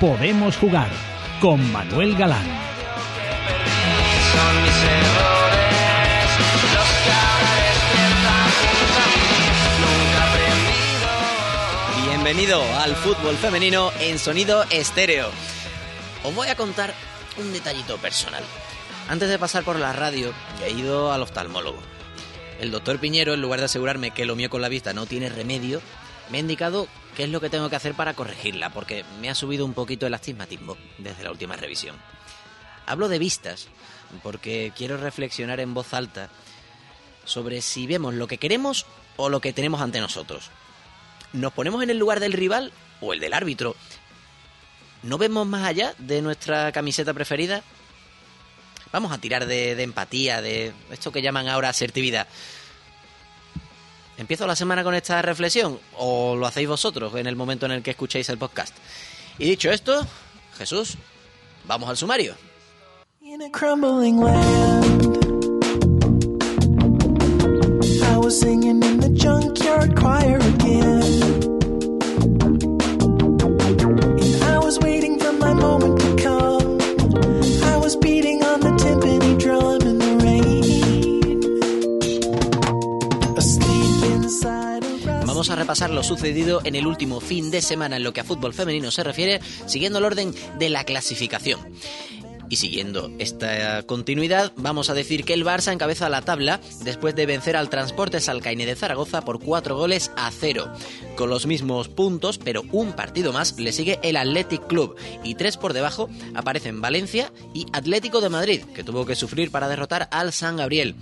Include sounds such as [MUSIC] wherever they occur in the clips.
Podemos Jugar con Manuel Galán. Bienvenido al fútbol femenino en sonido estéreo. Os voy a contar un detallito personal. Antes de pasar por la radio, he ido al oftalmólogo. El doctor Piñero, en lugar de asegurarme que lo mío con la vista no tiene remedio, me ha indicado qué es lo que tengo que hacer para corregirla, porque me ha subido un poquito el astigmatismo desde la última revisión. Hablo de vistas, porque quiero reflexionar en voz alta sobre si vemos lo que queremos o lo que tenemos ante nosotros. ¿Nos ponemos en el lugar del rival o el del árbitro? ¿No vemos más allá de nuestra camiseta preferida? Vamos a tirar de, de empatía, de esto que llaman ahora asertividad. ¿Empiezo la semana con esta reflexión o lo hacéis vosotros en el momento en el que escuchéis el podcast? Y dicho esto, Jesús, vamos al sumario. Repasar lo sucedido en el último fin de semana en lo que a fútbol femenino se refiere, siguiendo el orden de la clasificación. Y siguiendo esta continuidad, vamos a decir que el Barça encabeza la tabla después de vencer al Transportes Alcaine de Zaragoza por cuatro goles a cero. Con los mismos puntos, pero un partido más, le sigue el Athletic Club. Y tres por debajo aparecen Valencia y Atlético de Madrid, que tuvo que sufrir para derrotar al San Gabriel.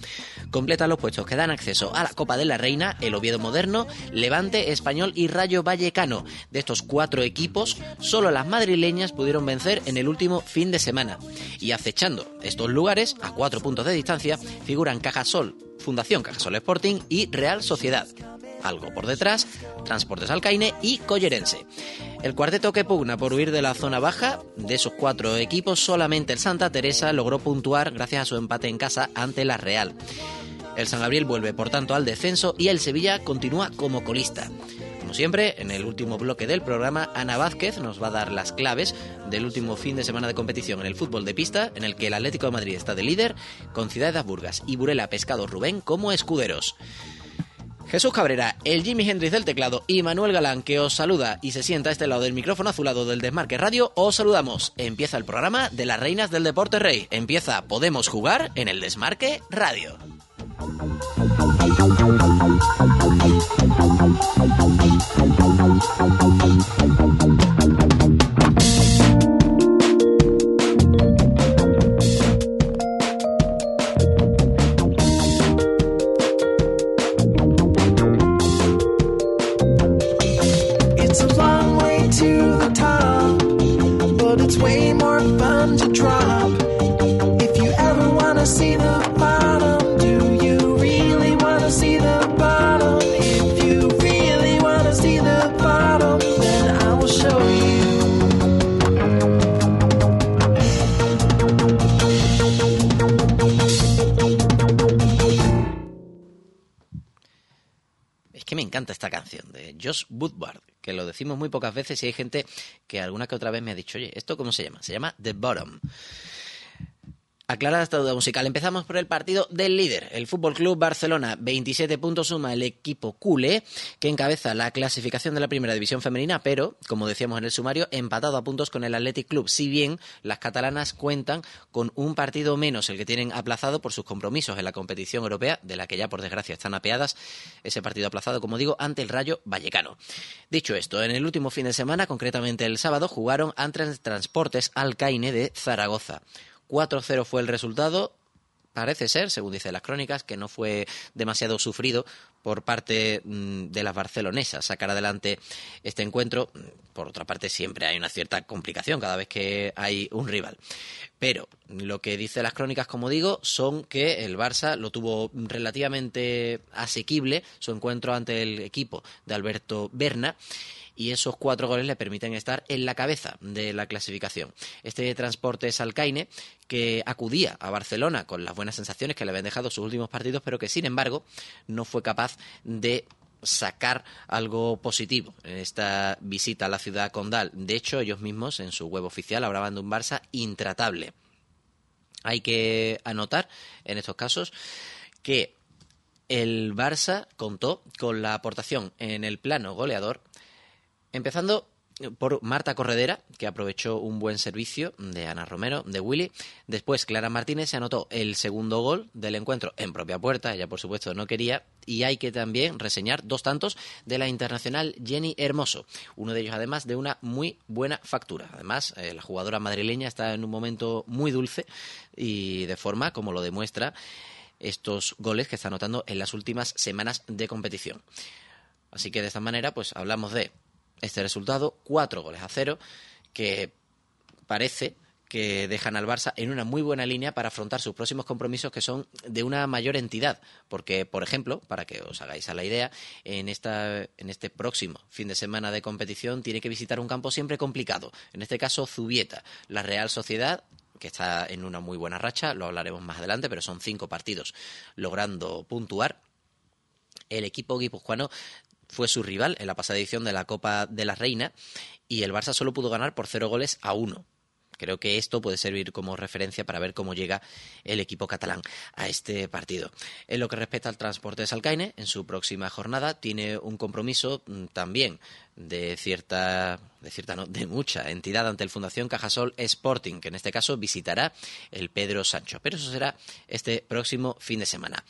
Completan los puestos que dan acceso a la Copa de la Reina, el Oviedo Moderno, Levante, Español y Rayo Vallecano. De estos cuatro equipos, solo las madrileñas pudieron vencer en el último fin de semana. Y acechando estos lugares, a cuatro puntos de distancia, figuran Cajasol, Fundación Cajasol Sporting y Real Sociedad. Algo por detrás, Transportes Alcaine y Collerense. El cuarteto que pugna por huir de la zona baja, de esos cuatro equipos, solamente el Santa Teresa logró puntuar gracias a su empate en casa ante la Real. El San Gabriel vuelve por tanto al descenso y el Sevilla continúa como colista. Como siempre, en el último bloque del programa, Ana Vázquez nos va a dar las claves del último fin de semana de competición en el fútbol de pista, en el que el Atlético de Madrid está de líder, con Ciudad de Burgas y Burela Pescado Rubén como escuderos. Jesús Cabrera, el Jimmy Hendrix del teclado y Manuel Galán que os saluda y se sienta a este lado del micrófono azulado del Desmarque Radio, os saludamos. Empieza el programa de las reinas del deporte rey. Empieza Podemos jugar en el Desmarque Radio. It's a decimos muy pocas veces y hay gente que alguna que otra vez me ha dicho, oye, ¿esto cómo se llama? Se llama The Bottom. Aclarada esta duda musical, empezamos por el partido del líder, el Fútbol Club Barcelona. 27 puntos suma el equipo culé, que encabeza la clasificación de la primera división femenina, pero, como decíamos en el sumario, empatado a puntos con el Athletic Club. Si bien las catalanas cuentan con un partido menos, el que tienen aplazado por sus compromisos en la competición europea, de la que ya por desgracia están apeadas, ese partido aplazado, como digo, ante el Rayo Vallecano. Dicho esto, en el último fin de semana, concretamente el sábado, jugaron ante Transportes Alcaine de Zaragoza. 4-0 fue el resultado. Parece ser, según dicen las crónicas, que no fue demasiado sufrido por parte mm, de las barcelonesas sacar adelante este encuentro. Por otra parte, siempre hay una cierta complicación cada vez que hay un rival. Pero lo que dicen las crónicas, como digo, son que el Barça lo tuvo relativamente asequible su encuentro ante el equipo de Alberto Berna y esos cuatro goles le permiten estar en la cabeza de la clasificación. Este transporte es Alcaine, que acudía a Barcelona con las buenas sensaciones que le habían dejado sus últimos partidos, pero que sin embargo no fue capaz de sacar algo positivo en esta visita a la ciudad condal. De hecho, ellos mismos en su web oficial hablaban de un Barça intratable. Hay que anotar en estos casos que el Barça contó con la aportación en el plano goleador, empezando por Marta Corredera, que aprovechó un buen servicio de Ana Romero, de Willy. Después Clara Martínez se anotó el segundo gol del encuentro en propia puerta, ella por supuesto no quería. Y hay que también reseñar dos tantos de la internacional Jenny Hermoso, uno de ellos además de una muy buena factura. Además, eh, la jugadora madrileña está en un momento muy dulce y de forma como lo demuestra estos goles que está anotando en las últimas semanas de competición. Así que de esta manera, pues hablamos de este resultado, cuatro goles a cero, que parece que dejan al Barça en una muy buena línea para afrontar sus próximos compromisos que son de una mayor entidad. Porque, por ejemplo, para que os hagáis a la idea, en, esta, en este próximo fin de semana de competición tiene que visitar un campo siempre complicado. En este caso, Zubieta. La Real Sociedad que está en una muy buena racha, lo hablaremos más adelante, pero son cinco partidos logrando puntuar. El equipo guipuzcoano fue su rival en la pasada edición de la Copa de la Reina y el Barça solo pudo ganar por cero goles a uno. Creo que esto puede servir como referencia para ver cómo llega el equipo catalán a este partido. En lo que respecta al transporte de Salcaine, en su próxima jornada tiene un compromiso mm, también de cierta, de cierta no, de mucha entidad ante el Fundación Cajasol Sporting, que en este caso visitará el Pedro Sancho. Pero eso será este próximo fin de semana.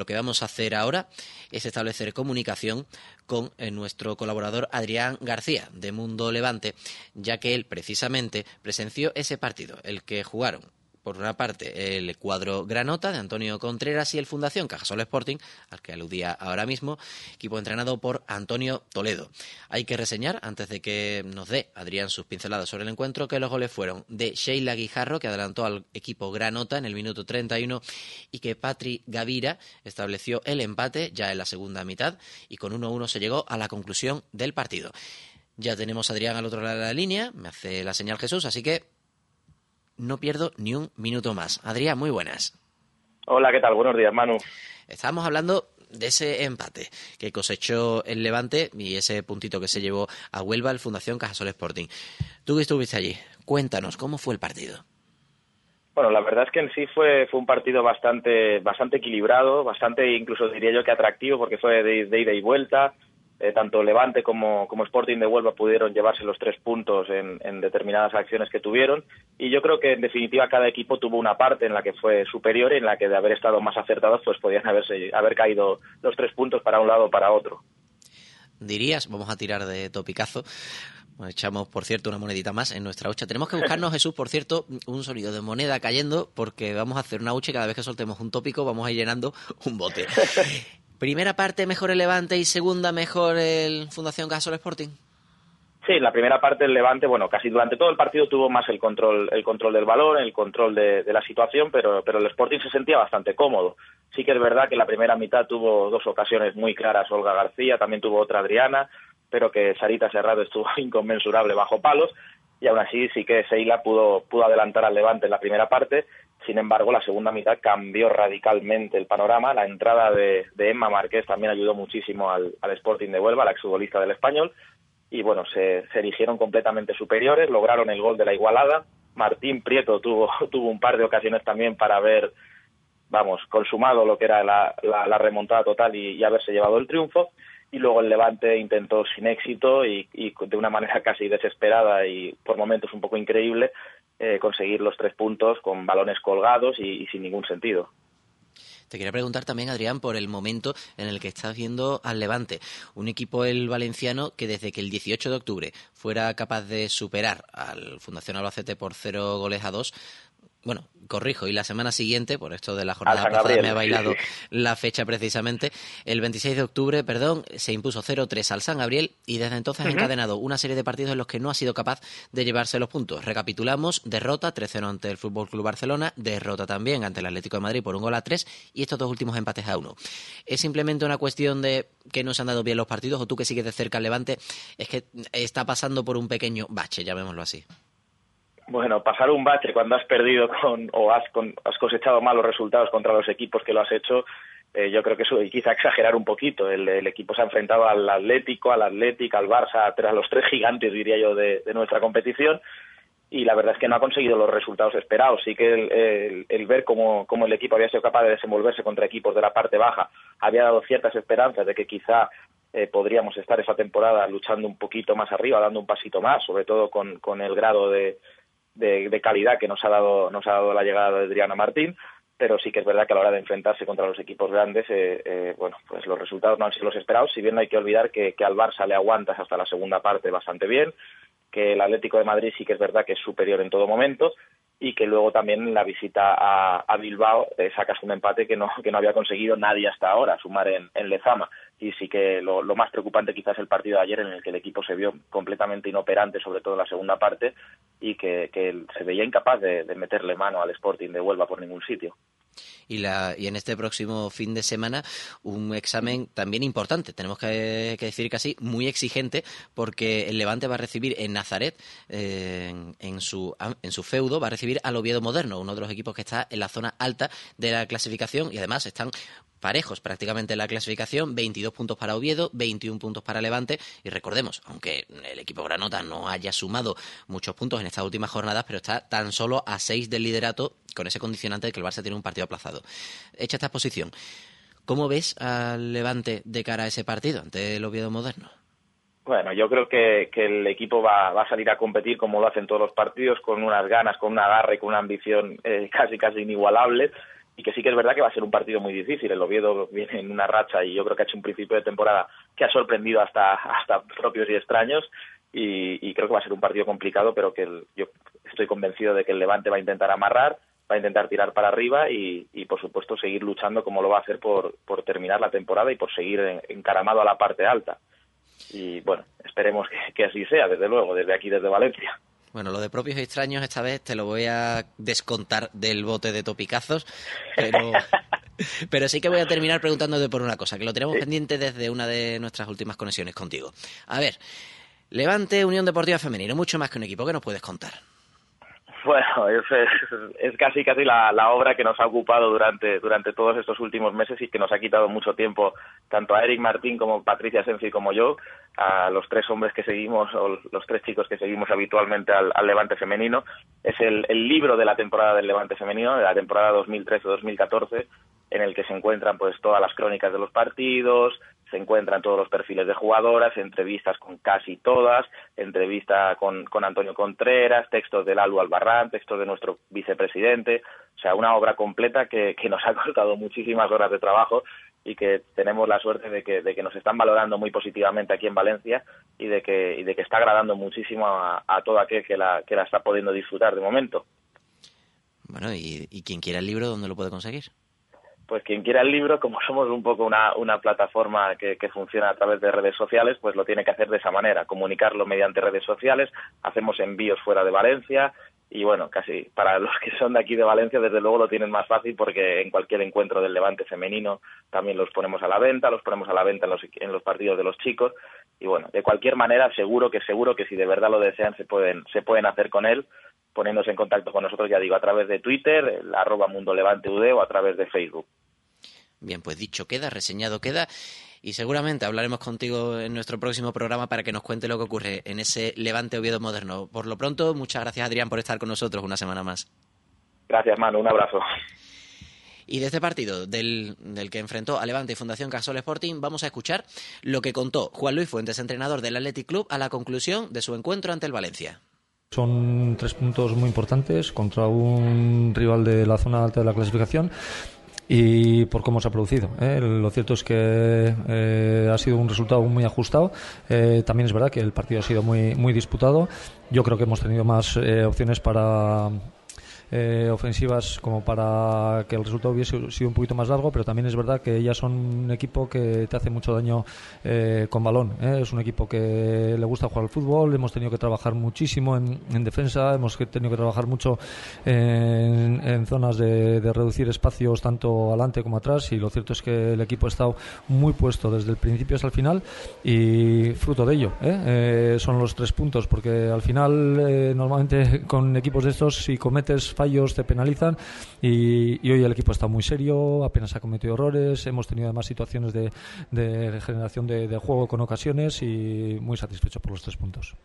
Lo que vamos a hacer ahora es establecer comunicación con eh, nuestro colaborador Adrián García de Mundo Levante, ya que él precisamente presenció ese partido, el que jugaron por una parte, el cuadro Granota de Antonio Contreras y el Fundación Cajasol Sporting, al que aludía ahora mismo, equipo entrenado por Antonio Toledo. Hay que reseñar, antes de que nos dé Adrián sus pinceladas sobre el encuentro, que los goles fueron de Sheila Guijarro, que adelantó al equipo Granota en el minuto 31, y que Patri Gavira estableció el empate ya en la segunda mitad, y con 1-1 se llegó a la conclusión del partido. Ya tenemos a Adrián al otro lado de la línea, me hace la señal Jesús, así que no pierdo ni un minuto más. Adrián, muy buenas. Hola, ¿qué tal? Buenos días, Manu. Estábamos hablando de ese empate que cosechó el Levante y ese puntito que se llevó a Huelva el Fundación Cajasol Sporting. Tú que estuviste allí, cuéntanos, ¿cómo fue el partido? Bueno, la verdad es que en sí fue, fue un partido bastante, bastante equilibrado, bastante incluso diría yo que atractivo porque fue de, de ida y vuelta. Eh, tanto Levante como, como Sporting de Huelva pudieron llevarse los tres puntos en, en determinadas acciones que tuvieron y yo creo que en definitiva cada equipo tuvo una parte en la que fue superior y en la que de haber estado más acertados pues podían haberse, haber caído los tres puntos para un lado o para otro. Dirías, vamos a tirar de topicazo. Echamos, por cierto, una monedita más en nuestra hucha. Tenemos que buscarnos, [LAUGHS] Jesús, por cierto, un sonido de moneda cayendo, porque vamos a hacer una hucha y cada vez que soltemos un tópico vamos a ir llenando un bote. [LAUGHS] Primera parte mejor el Levante y segunda mejor el Fundación Gasol Sporting. Sí, la primera parte del Levante, bueno, casi durante todo el partido tuvo más el control, el control del balón, el control de, de la situación, pero, pero el Sporting se sentía bastante cómodo. Sí que es verdad que la primera mitad tuvo dos ocasiones muy claras Olga García, también tuvo otra Adriana, pero que Sarita Serrado estuvo [LAUGHS] inconmensurable bajo palos y aún así sí que Seila pudo, pudo adelantar al Levante en la primera parte. Sin embargo, la segunda mitad cambió radicalmente el panorama. La entrada de, Emma Márquez también ayudó muchísimo al, Sporting de Huelva, la exfutbolista del Español. Y bueno, se, erigieron completamente superiores, lograron el gol de la igualada. Martín Prieto tuvo, [LAUGHS] tuvo un par de ocasiones también para haber, vamos, consumado lo que era la, la, la remontada total y, haberse llevado el triunfo y luego el Levante intentó sin éxito y, de una manera [LAUGHS] casi desesperada y por momentos un poco increíble eh, conseguir los tres puntos con balones colgados y, y, sin ningún sentido. Te quería preguntar también, Adrián, por el momento en el que estás viendo al Levante, un equipo el valenciano que desde que el 18 de octubre fuera capaz de superar al Fundación Albacete por cero goles a dos, bueno, corrijo, y la semana siguiente, por esto de la jornada pasada Gabriel, me ha bailado sí, la fecha precisamente, el 26 de octubre, perdón, se impuso 0-3 al San Gabriel y desde entonces ha encadenado una serie de partidos en los que no ha sido capaz de llevarse los puntos. Recapitulamos, derrota 3-0 ante el Fútbol Club Barcelona, derrota también ante el Atlético de Madrid por un gol a 3 y estos dos últimos empates a 1. ¿Es simplemente una cuestión de que no se han dado bien los partidos o tú que sigues de cerca al Levante es que está pasando por un pequeño bache, llamémoslo así? Bueno, pasar un bache cuando has perdido con, o has, con- has cosechado malos resultados contra los equipos que lo has hecho eh, yo creo que eso quizá exagerar un poquito. El, el equipo se ha enfrentado al Atlético, al Atlético, al Barça, a los tres gigantes, diría yo, de, de nuestra competición y la verdad es que no ha conseguido los resultados esperados. Sí que el, el, el ver cómo, cómo, el equipo había sido capaz de desenvolverse contra equipos de la parte baja había dado ciertas esperanzas de que quizá eh, podríamos estar esa temporada luchando un poquito más arriba, dando un pasito más, sobre todo con, con el grado de, de, de, calidad que nos ha dado nos ha dado la llegada de Adriana Martín. Pero sí que es verdad que a la hora de enfrentarse contra los equipos grandes, eh, eh, bueno, pues los resultados no han sido los esperados. Si bien no hay que olvidar que, que al Barça le aguantas hasta la segunda parte bastante bien, que el Atlético de Madrid sí que es verdad que es superior en todo momento y que luego también la visita a, a Bilbao eh, sacas un empate que no, [LAUGHS] que no había conseguido nadie hasta ahora, sumar en, en Lezama. Y sí que lo, más preocupante quizás el partido de ayer en el que el equipo se vio completamente inoperante, sobre todo en la segunda parte, y que, se veía incapaz de meterle mano al Sporting de Huelva por ningún sitio y, la, y en este próximo fin de semana un examen también importante, tenemos que, que decir muy exigente, porque el Levante va a recibir en Nazaret, eh, en, en, su, en su feudo, va a recibir al Oviedo Moderno, uno de los equipos que está en la zona alta de la clasificación y además están parejos prácticamente en la clasificación, 22 puntos para Oviedo, 21 puntos para Levante y recordemos, aunque el equipo Granota no haya sumado muchos puntos en estas últimas jornadas, pero está tan solo a 6 del liderato con ese condicionante de que el Barça tiene un partido aplazado. Hecha esta posición, ¿cómo ves al Levante de cara a ese partido ante el Oviedo moderno? Bueno, yo creo que, que el equipo va, va, a salir a competir como lo hacen todos los partidos, con unas ganas, con una garra y con una ambición eh, casi casi inigualable y que sí que es verdad que va a ser un partido muy difícil. El Oviedo viene en una racha y yo creo que ha hecho un principio de temporada que ha sorprendido hasta, [LAUGHS] hasta propios y extraños y, creo que va a ser un partido complicado, pero que yo estoy convencido de que el Levante va a intentar amarrar, va a intentar tirar para arriba y, por supuesto seguir luchando como lo va a hacer por, por terminar la temporada y por seguir en, encaramado a la parte alta. Y bueno, esperemos que así sea, desde luego, desde aquí, desde Valencia. Bueno, lo de propios y extraños esta vez te lo voy a descontar del bote de topicazos, pero, [LAUGHS] pero sí que voy a terminar preguntándote por una cosa, que lo tenemos pendiente desde una de nuestras últimas conexiones contigo. A ver, Levante, Unión Deportiva Femenino, mucho más que un equipo, ¿qué nos puedes contar? [LAUGHS] Bueno, es, es, casi casi la, la, obra que nos ha ocupado durante, durante todos estos últimos meses y que nos ha quitado mucho tiempo tanto a Eric Martín como Patricia Senfi como yo, a los tres hombres que seguimos o los tres chicos que seguimos habitualmente al, al Levante femenino. Es el, el libro de la temporada del Levante femenino, de la temporada 2013-2014, en el que se encuentran pues todas las crónicas de los partidos, se encuentran todos los perfiles de jugadoras, entrevistas con casi todas, entrevista con, Antonio Contreras, textos del Alu Albarrán, textos de nuestro vicepresidente, o sea, una obra completa que, que nos ha [LAUGHS] costado muchísimas horas de trabajo y que tenemos la suerte de que, de que nos están valorando muy positivamente aquí en Valencia y de que, y de que está agradando muchísimo a, a todo aquel que la, que la está pudiendo disfrutar de momento. Bueno, y quien quiera el libro, ¿dónde lo puede conseguir? Pues quien quiera el libro, como [LAUGHS] somos un poco una, una plataforma que, que, funciona a través de redes sociales, pues lo tiene que hacer de esa manera, comunicarlo mediante redes sociales, hacemos envíos fuera de Valencia y bueno, casi para [LAUGHS] los que son de aquí de Valencia, desde luego lo tienen más fácil porque en cualquier encuentro del Levante femenino también los ponemos a la venta, los ponemos a la venta en los, en los partidos de los chicos y bueno, de cualquier manera seguro que seguro que si de verdad lo desean se pueden, se pueden hacer con él poniéndose en contacto con nosotros, ya digo, a través de Twitter, el arroba Mundo Levante UD o a través de Facebook. Bien, pues dicho queda, reseñado queda y seguramente hablaremos contigo en nuestro próximo programa para que nos cuente lo que ocurre en ese Levante Oviedo moderno. Por lo pronto, muchas gracias Adrián por estar con nosotros una semana más. Gracias, Manu, un abrazo. Y de este partido, del, que enfrentó a Levante y Fundación Casol Sporting, vamos a escuchar lo que contó Juan Luis Fuentes, entrenador del Athletic Club, a la conclusión de su encuentro ante el Valencia. Son tres puntos muy importantes contra un rival de la zona alta de la clasificación y por cómo se ha producido. ¿eh? Lo cierto es que eh, ha sido un resultado muy ajustado. Eh, también es verdad que el partido ha sido muy, muy disputado. Yo creo que hemos tenido más opciones para eh, ofensivas como para que el resultado hubiese sido un poquito más largo, pero también es verdad que ellas son un equipo que te hace mucho daño eh, con balón. ¿eh? Es un equipo que le gusta jugar al fútbol, hemos tenido que trabajar muchísimo en, en defensa, hemos tenido que trabajar mucho en, zonas de, de, reducir espacios tanto adelante como atrás y lo cierto es que el equipo ha estado muy puesto desde el principio hasta el final y fruto de ello son los tres puntos porque al final normalmente [LAUGHS] con equipos de estos si cometes fallos te penalizan y, hoy el equipo está muy serio, apenas ha cometido errores, hemos tenido además situaciones de, de generación de juego con ocasiones y muy satisfecho por los tres puntos.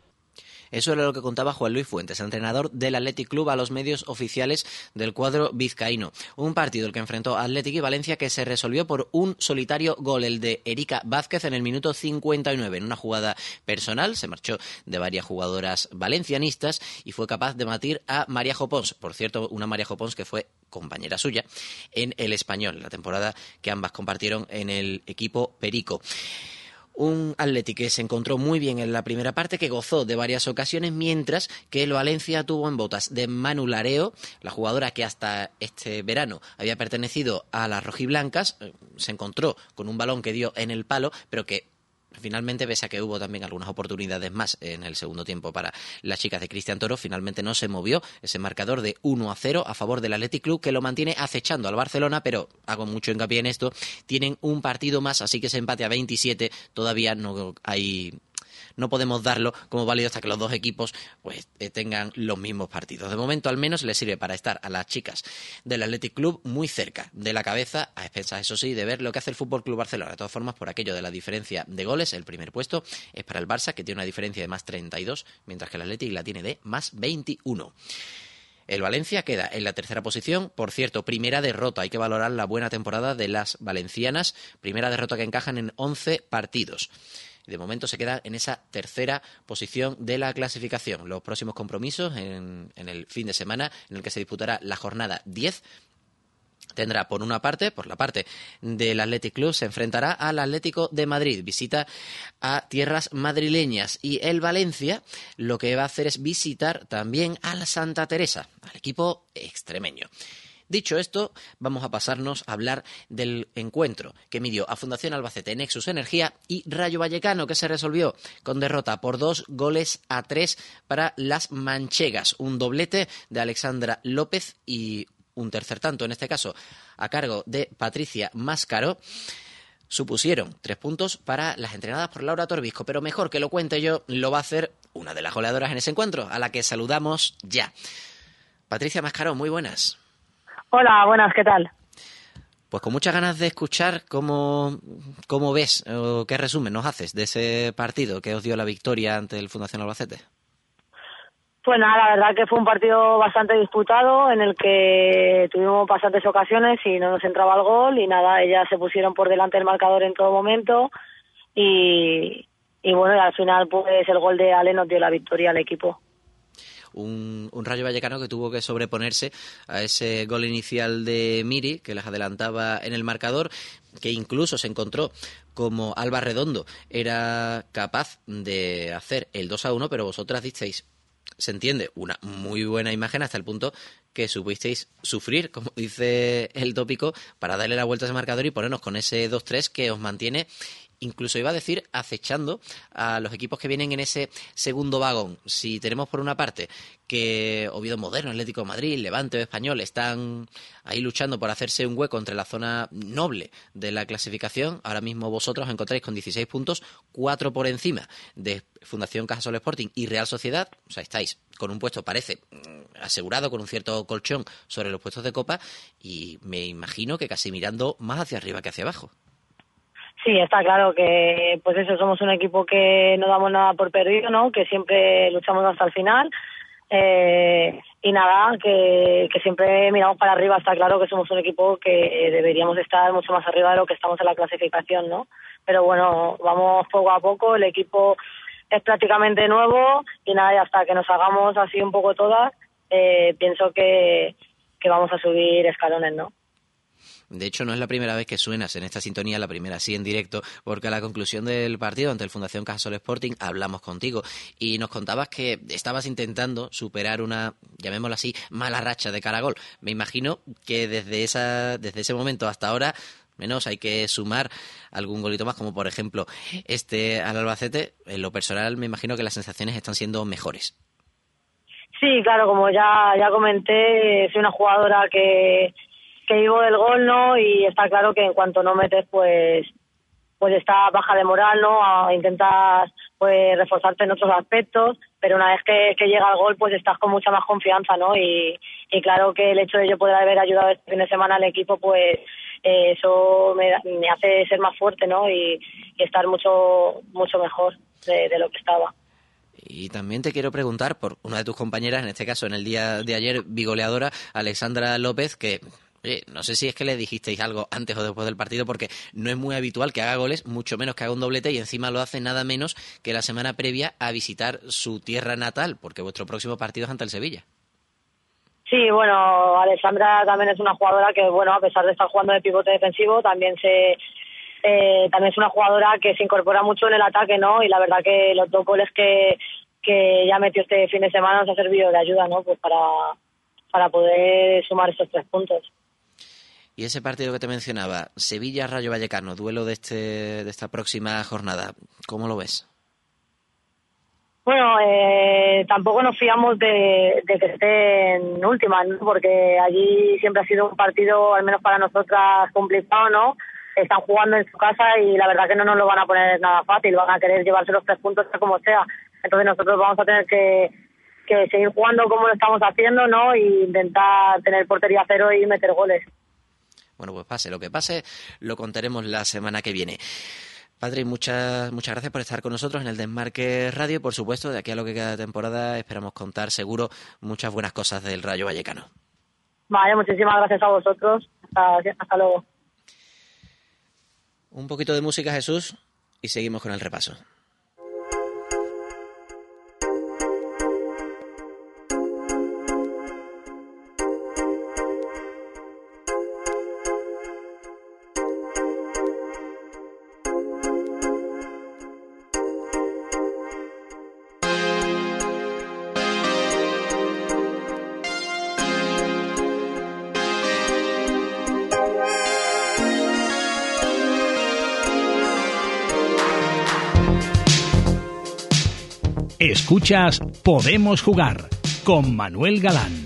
Eso era lo que contaba Juan Luis Fuentes, entrenador del Athletic Club, a los medios oficiales del cuadro vizcaíno. Un partido el que enfrentó Athletic y Valencia que se resolvió por un solitario gol, el de Erika Vázquez en el minuto 59. En una jugada personal se marchó de varias jugadoras valencianistas y fue capaz de matir a María Jopons. Por cierto, una María Jopons que fue compañera suya en el español, la temporada que ambas compartieron en el equipo Perico. Un Atleti que se encontró muy bien en la primera parte, que gozó de varias ocasiones, mientras que el Valencia tuvo en botas de Manu Lareo, la jugadora que hasta este verano había pertenecido a las rojiblancas, eh, se encontró con un balón que dio en el palo, pero que finalmente, pese a que hubo también algunas oportunidades más en el segundo tiempo para las chicas de Cristian Toro, finalmente no se movió ese marcador de 1 a 0 a favor del Athletic Club, que lo mantiene acechando al Barcelona, pero hago mucho hincapié en esto, tienen un partido más, así que ese empate a 27 todavía no hay no podemos darlo como válido hasta que los dos equipos pues eh, tengan los mismos partidos. De momento al menos les sirve para estar a las chicas del Athletic Club muy cerca de la cabeza, a expensas eso sí, de ver lo que hace el Fútbol Club Barcelona. De todas formas, por aquello de la diferencia de goles, el primer puesto es para el Barça que tiene una diferencia de más 32, mientras que el Athletic la tiene de más 21. El Valencia queda en la tercera posición. Por cierto, primera derrota. Hay que valorar la buena temporada de las valencianas. Primera derrota que encajan en 11 partidos. De momento se queda en esa tercera posición de la clasificación. Los próximos compromisos en, en el fin de semana, en el que se disputará la jornada 10, tendrá por una parte, por la parte del Athletic Club, se enfrentará al Atlético de Madrid, visita a tierras madrileñas y el Valencia lo que va a hacer es visitar también al Santa Teresa, al equipo extremeño. Dicho esto, vamos a pasarnos a hablar del encuentro que midió a Fundación Albacete Nexus Energía y Rayo Vallecano, que se resolvió con derrota por dos goles a tres para las manchegas. Un doblete de Alexandra López y un tercer tanto, en este caso a cargo de Patricia Máscaro. Supusieron tres puntos para las entrenadas por Laura Torbisco, pero mejor que lo cuente yo, lo va a hacer una de las goleadoras en ese encuentro, a la que saludamos ya. Patricia Máscaro, muy buenas. Hola, buenas, ¿qué tal? Pues con muchas ganas de escuchar cómo, cómo ves o qué resumen nos haces de ese partido que os dio la victoria ante el Fundación Albacete. Pues nada, la verdad que fue un partido bastante disputado en el que tuvimos bastantes ocasiones y no nos entraba el gol y nada, ellas se pusieron por delante del marcador en todo momento y, y bueno, y al final pues el gol de Ale nos dio la victoria al equipo. Un, un, Rayo Vallecano que tuvo que sobreponerse a ese gol inicial de Miri, que les adelantaba en el marcador, que incluso se encontró como Alba Redondo. Era capaz de hacer el 2 a 1, pero vosotras disteis, se entiende, una muy buena imagen hasta el punto que supisteis sufrir, como dice el tópico, para darle la vuelta a ese marcador y ponernos con ese 2-3 que os mantiene incluso iba a decir acechando a los equipos que vienen en ese segundo vagón. Si tenemos por una parte que Oviedo Moderno, Atlético de Madrid, Levante o Español están ahí luchando por hacerse un hueco entre la zona noble de la clasificación, ahora mismo vosotros os encontráis con 16 puntos, 4 por encima de Fundación Cajasol Sporting y Real Sociedad, o sea, estáis con un puesto, parece, asegurado, con un cierto colchón sobre los puestos de copa y me imagino que casi mirando más hacia arriba que hacia abajo. Sí, está claro que pues eso somos un equipo que no damos nada por perdido, ¿no? Que siempre luchamos hasta el final. Eh, y nada, que, siempre miramos para arriba, está claro que somos un equipo que deberíamos estar mucho más arriba de lo que estamos en la clasificación, ¿no? Pero bueno, vamos poco a poco, el equipo es prácticamente nuevo y nada, y hasta que nos hagamos así un poco todas, eh, pienso que, que vamos a subir escalones, ¿no? De hecho, no es la primera vez que suenas en esta sintonía, la primera sí en directo, porque a la conclusión del partido ante el Fundación Cajasol Sporting hablamos contigo y nos contabas que estabas intentando superar una, llamémoslo así, mala racha de Caragol. Me imagino que desde, esa, desde ese momento hasta ahora menos hay que sumar algún golito más, como por ejemplo este al Albacete. En lo personal, me imagino que las sensaciones están siendo mejores. Sí, claro, como ya, ya comenté, soy una jugadora que, que vivo del gol, ¿no? Y está claro que en cuanto no metes, pues pues está baja de moral, ¿no? A intentar pues reforzarte en otros aspectos, pero una vez que, llega el gol, pues estás con mucha más confianza, ¿no? Y, y claro que el hecho de yo poder haber ayudado este fin de semana al equipo, pues eh, eso me, me hace ser más fuerte, ¿no? Y, y estar mucho mucho mejor de, de lo que estaba. Y también te quiero preguntar por una de tus compañeras, en este caso en el día de ayer, bigoleadora, Alexandra López, que no sé si es que le dijisteis algo antes o después del partido, porque no es muy habitual que haga goles, mucho menos que haga un doblete, y encima lo hace nada menos que la semana previa a visitar su tierra natal, porque vuestro próximo partido es ante el Sevilla. Sí, bueno, Alexandra también es una jugadora que, bueno, a pesar de estar jugando de pivote defensivo, también se eh, también es una jugadora que se incorpora mucho en el ataque, ¿no? Y la verdad que los dos goles que, que ya metió este fin de semana nos ha servido de ayuda, ¿no? Pues para, para poder sumar estos tres puntos. Y ese partido que te mencionaba, Sevilla-Rayo Vallecano, duelo de, este, de esta próxima jornada, ¿cómo lo ves? Bueno, eh, tampoco nos fiamos de, que esté en última, ¿no? porque allí siempre ha sido un partido, al menos para nosotras, complicado, ¿no? Están jugando en su casa y la verdad que no nos lo van a poner nada fácil, van a querer llevarse los tres puntos sea como sea. Entonces nosotros vamos a tener que, que seguir jugando como lo estamos haciendo, ¿no? E intentar tener portería cero y meter goles. Bueno, pues pase lo que pase, lo contaremos la semana que viene. Padre, muchas, muchas gracias por estar con nosotros en el Desmarque Radio. Por supuesto, de aquí a lo que queda de temporada esperamos contar seguro muchas buenas cosas del Rayo Vallecano. Vale, muchísimas gracias a vosotros. Hasta, hasta luego. Un poquito de música, Jesús, y seguimos con el repaso. Escuchas Podemos Jugar con Manuel Galán.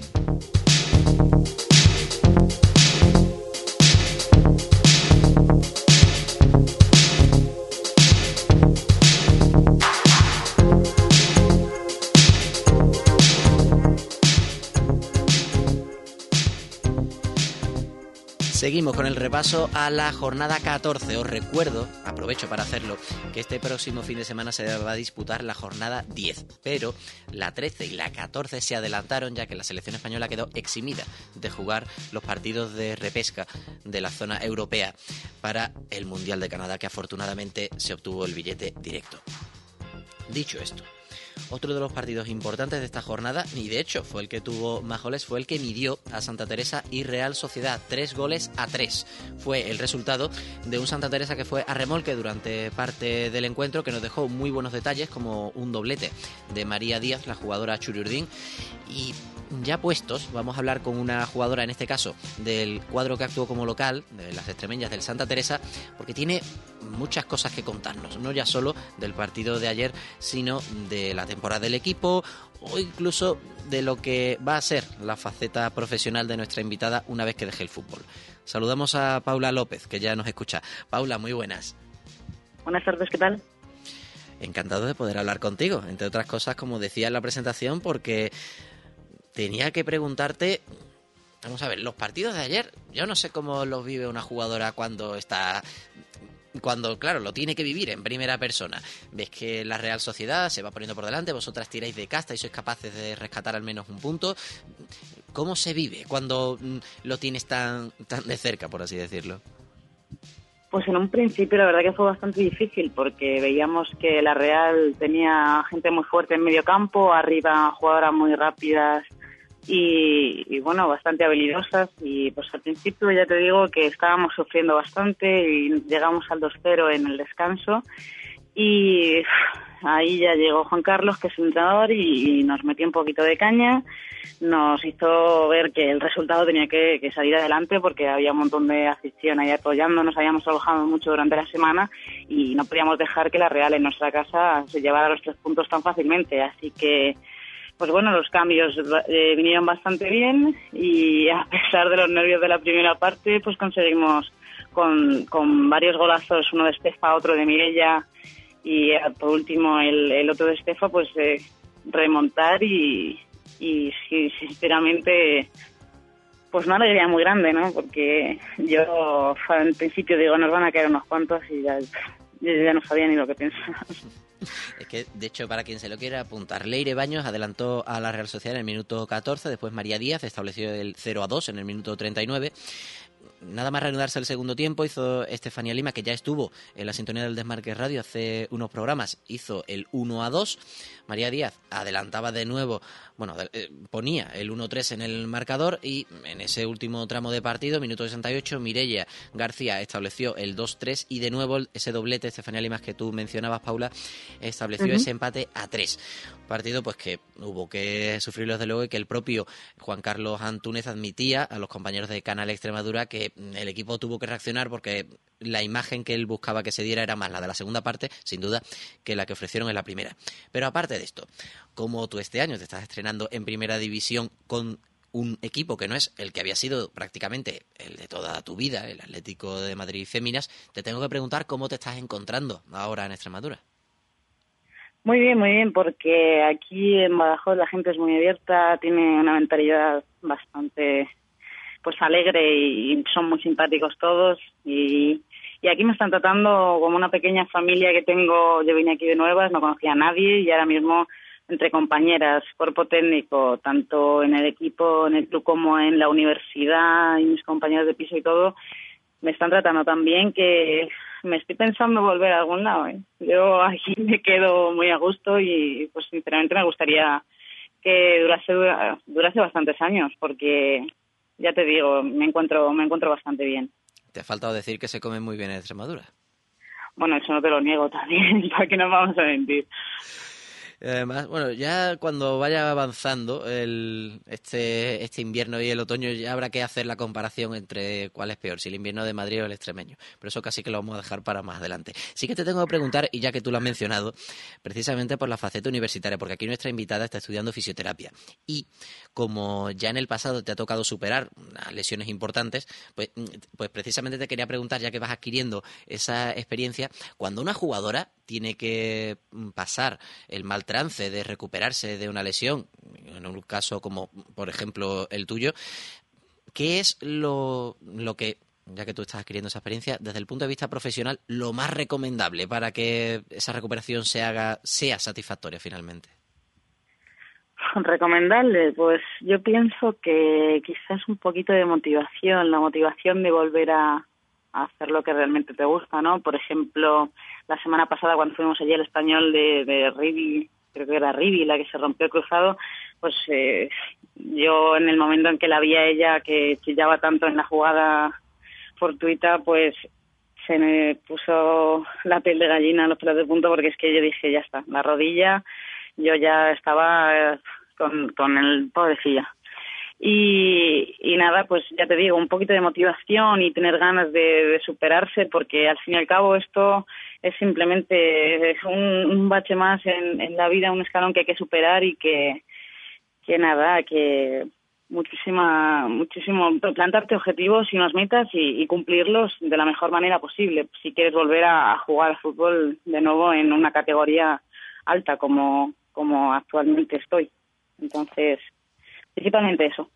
Seguimos con el repaso a la jornada 14. Os recuerdo, aprovecho para hacerlo, que este próximo fin de semana se va a disputar la jornada 10. Pero la 13 y la 14 se adelantaron ya que la selección española quedó eximida de jugar los partidos de repesca de la zona europea para el Mundial de Canadá, que afortunadamente se obtuvo el billete directo. Dicho esto, otro de los partidos importantes de esta jornada, y de hecho fue el que tuvo más goles, fue el que midió a Santa Teresa y Real Sociedad. Tres goles a tres. Fue el resultado de un Santa Teresa que fue a remolque durante parte del encuentro, que nos dejó muy buenos detalles, como un doblete de María Díaz, la jugadora Churiurdín. Y ya puestos, vamos a hablar con una jugadora, en este caso, del cuadro que actuó como local, de las extremeñas del Santa Teresa, porque tiene muchas cosas que contarnos, no ya solo del partido de ayer, sino de la temporada del equipo o incluso de lo que va a ser la faceta profesional de nuestra invitada una vez que deje el fútbol. Saludamos a Paula López, que ya nos escucha. Paula, muy buenas. Buenas tardes, ¿qué tal? Encantado de poder hablar contigo, entre otras cosas, como decía en la presentación, porque tenía que preguntarte, vamos a ver, los partidos de ayer, yo no sé cómo los vive una jugadora cuando está cuando, claro, lo tiene que vivir en primera persona. Ves que la Real Sociedad se va poniendo por delante, vosotras tiráis de casta y sois capaces de rescatar al menos un punto. ¿Cómo se vive cuando mm, lo tienes tan, tan de cerca, por así decirlo? Pues en un principio la verdad que fue bastante difícil porque veíamos que la Real tenía gente muy fuerte en medio campo, arriba jugadoras muy rápidas y, y, bueno, bastante habilidosas. Y pues al principio ya te digo que estábamos sufriendo bastante y llegamos al 2-0 en el descanso. Y ahí ya llegó Juan Carlos que es el entrenador y, nos metió un poquito de caña. Nos hizo ver que el resultado tenía que, que, salir adelante porque había un montón de afición ahí apoyando, nos habíamos trabajado mucho durante la semana y no podíamos dejar que la Real en nuestra casa se llevara los tres puntos tan fácilmente. Así que, pues bueno, los cambios eh, vinieron bastante bien y a pesar de los nervios de la primera parte, pues conseguimos con, con varios golazos, uno de Estefa, otro de Mirella y eh, por último el, el otro de Estefa, pues... Eh, remontar y, y sinceramente pues una alegría muy grande, ¿no? Porque yo en principio digo, nos van a caer unos cuantos y ya, ya no sabía ni lo que pensar. Es que, de hecho, para quien se lo quiera apuntar, Leire Baños adelantó a la Real Sociedad en el minuto 14, después María Díaz estableció el 0 a 2 en el minuto 39. Nada más reanudarse el segundo tiempo, hizo Estefanía Lima, que ya estuvo en la sintonía del Desmarque Radio hace unos programas, hizo el 1 a 2. María Díaz adelantaba de nuevo, bueno, eh, ponía el 1-3 en el marcador y en ese último tramo de partido, minuto 68, Mirella García estableció el 2-3 y de nuevo ese doblete, Estefanía Limas, que tú mencionabas, Paula, estableció ese empate a 3. Partido pues que hubo que sufrirlo desde luego y que el propio Juan Carlos Antúnez admitía a los compañeros de Canal Extremadura que el equipo tuvo que reaccionar porque la imagen que él buscaba que se diera era más la de la segunda parte, sin duda, que la que ofrecieron en la primera. Pero aparte de esto, como tú este año te estás estrenando en primera división con un equipo que no es el que había sido prácticamente el de toda tu vida, el Atlético de Madrid Féminas, te tengo que preguntar cómo te estás encontrando ahora en Extremadura. Muy bien, muy bien, porque aquí en Badajoz la gente es muy abierta, tiene una mentalidad bastante pues alegre y son muy simpáticos todos y, y aquí me están tratando como una pequeña familia que tengo, yo vine aquí de nuevas, no conocía a nadie y ahora mismo entre compañeras, cuerpo técnico, tanto en el equipo, en el club como en la universidad y mis compañeros de piso y todo, me están tratando tan bien que me estoy pensando volver a algún lado. ¿eh? Yo aquí me quedo muy a gusto y pues sinceramente me gustaría que durase durase bastantes años porque ya te digo, me encuentro me encuentro bastante bien. Te ha faltado decir que se come muy bien en Extremadura. Bueno, eso no te lo niego también, [LAUGHS] para que no vamos a mentir. Además, bueno, ya cuando vaya avanzando el, este, este invierno y el otoño, ya habrá que hacer la comparación entre cuál es peor, si el invierno de Madrid o el extremeño. Pero eso casi que lo vamos a dejar para más adelante. Sí que te tengo que preguntar, y ya que tú lo has mencionado, precisamente por la faceta universitaria, porque aquí nuestra invitada está estudiando fisioterapia. Y como ya en el pasado te ha tocado superar lesiones importantes, pues, pues precisamente te quería preguntar, ya que vas adquiriendo esa experiencia, cuando una jugadora tiene que mm, pasar el mal trance de recuperarse de una lesión, en un caso como por ejemplo el tuyo, ¿qué es lo, lo que, ya que tú estás adquiriendo esa experiencia, desde el punto de vista profesional, lo más recomendable para que esa recuperación se haga, sea satisfactoria finalmente? Recomendable, pues yo pienso que quizás un poquito de motivación, la motivación de volver a, a hacer lo que realmente te gusta, ¿no? Por ejemplo, la semana pasada cuando fuimos allí al español de, de creo que era Rivi la que se rompió el cruzado, pues eh, yo en el momento en que la vi a ella que chillaba tanto en la jugada fortuita, pues se me puso la piel de gallina, los pelos de punto, porque es que yo dije, ya está, la rodilla, yo ya estaba eh, con, con el pobrecilla. Y, y nada, pues ya te digo, un poquito de motivación y tener ganas de, de superarse, porque al fin y al cabo esto es simplemente un bache más en, en la vida, un escalón que hay que superar y que, que nada, que muchísima, muchísimo, plantarte objetivos y unas metas y, y cumplirlos de la mejor manera posible. Si quieres volver a, a jugar al fútbol de nuevo en una categoría alta como, como actualmente estoy. Entonces, principalmente eso.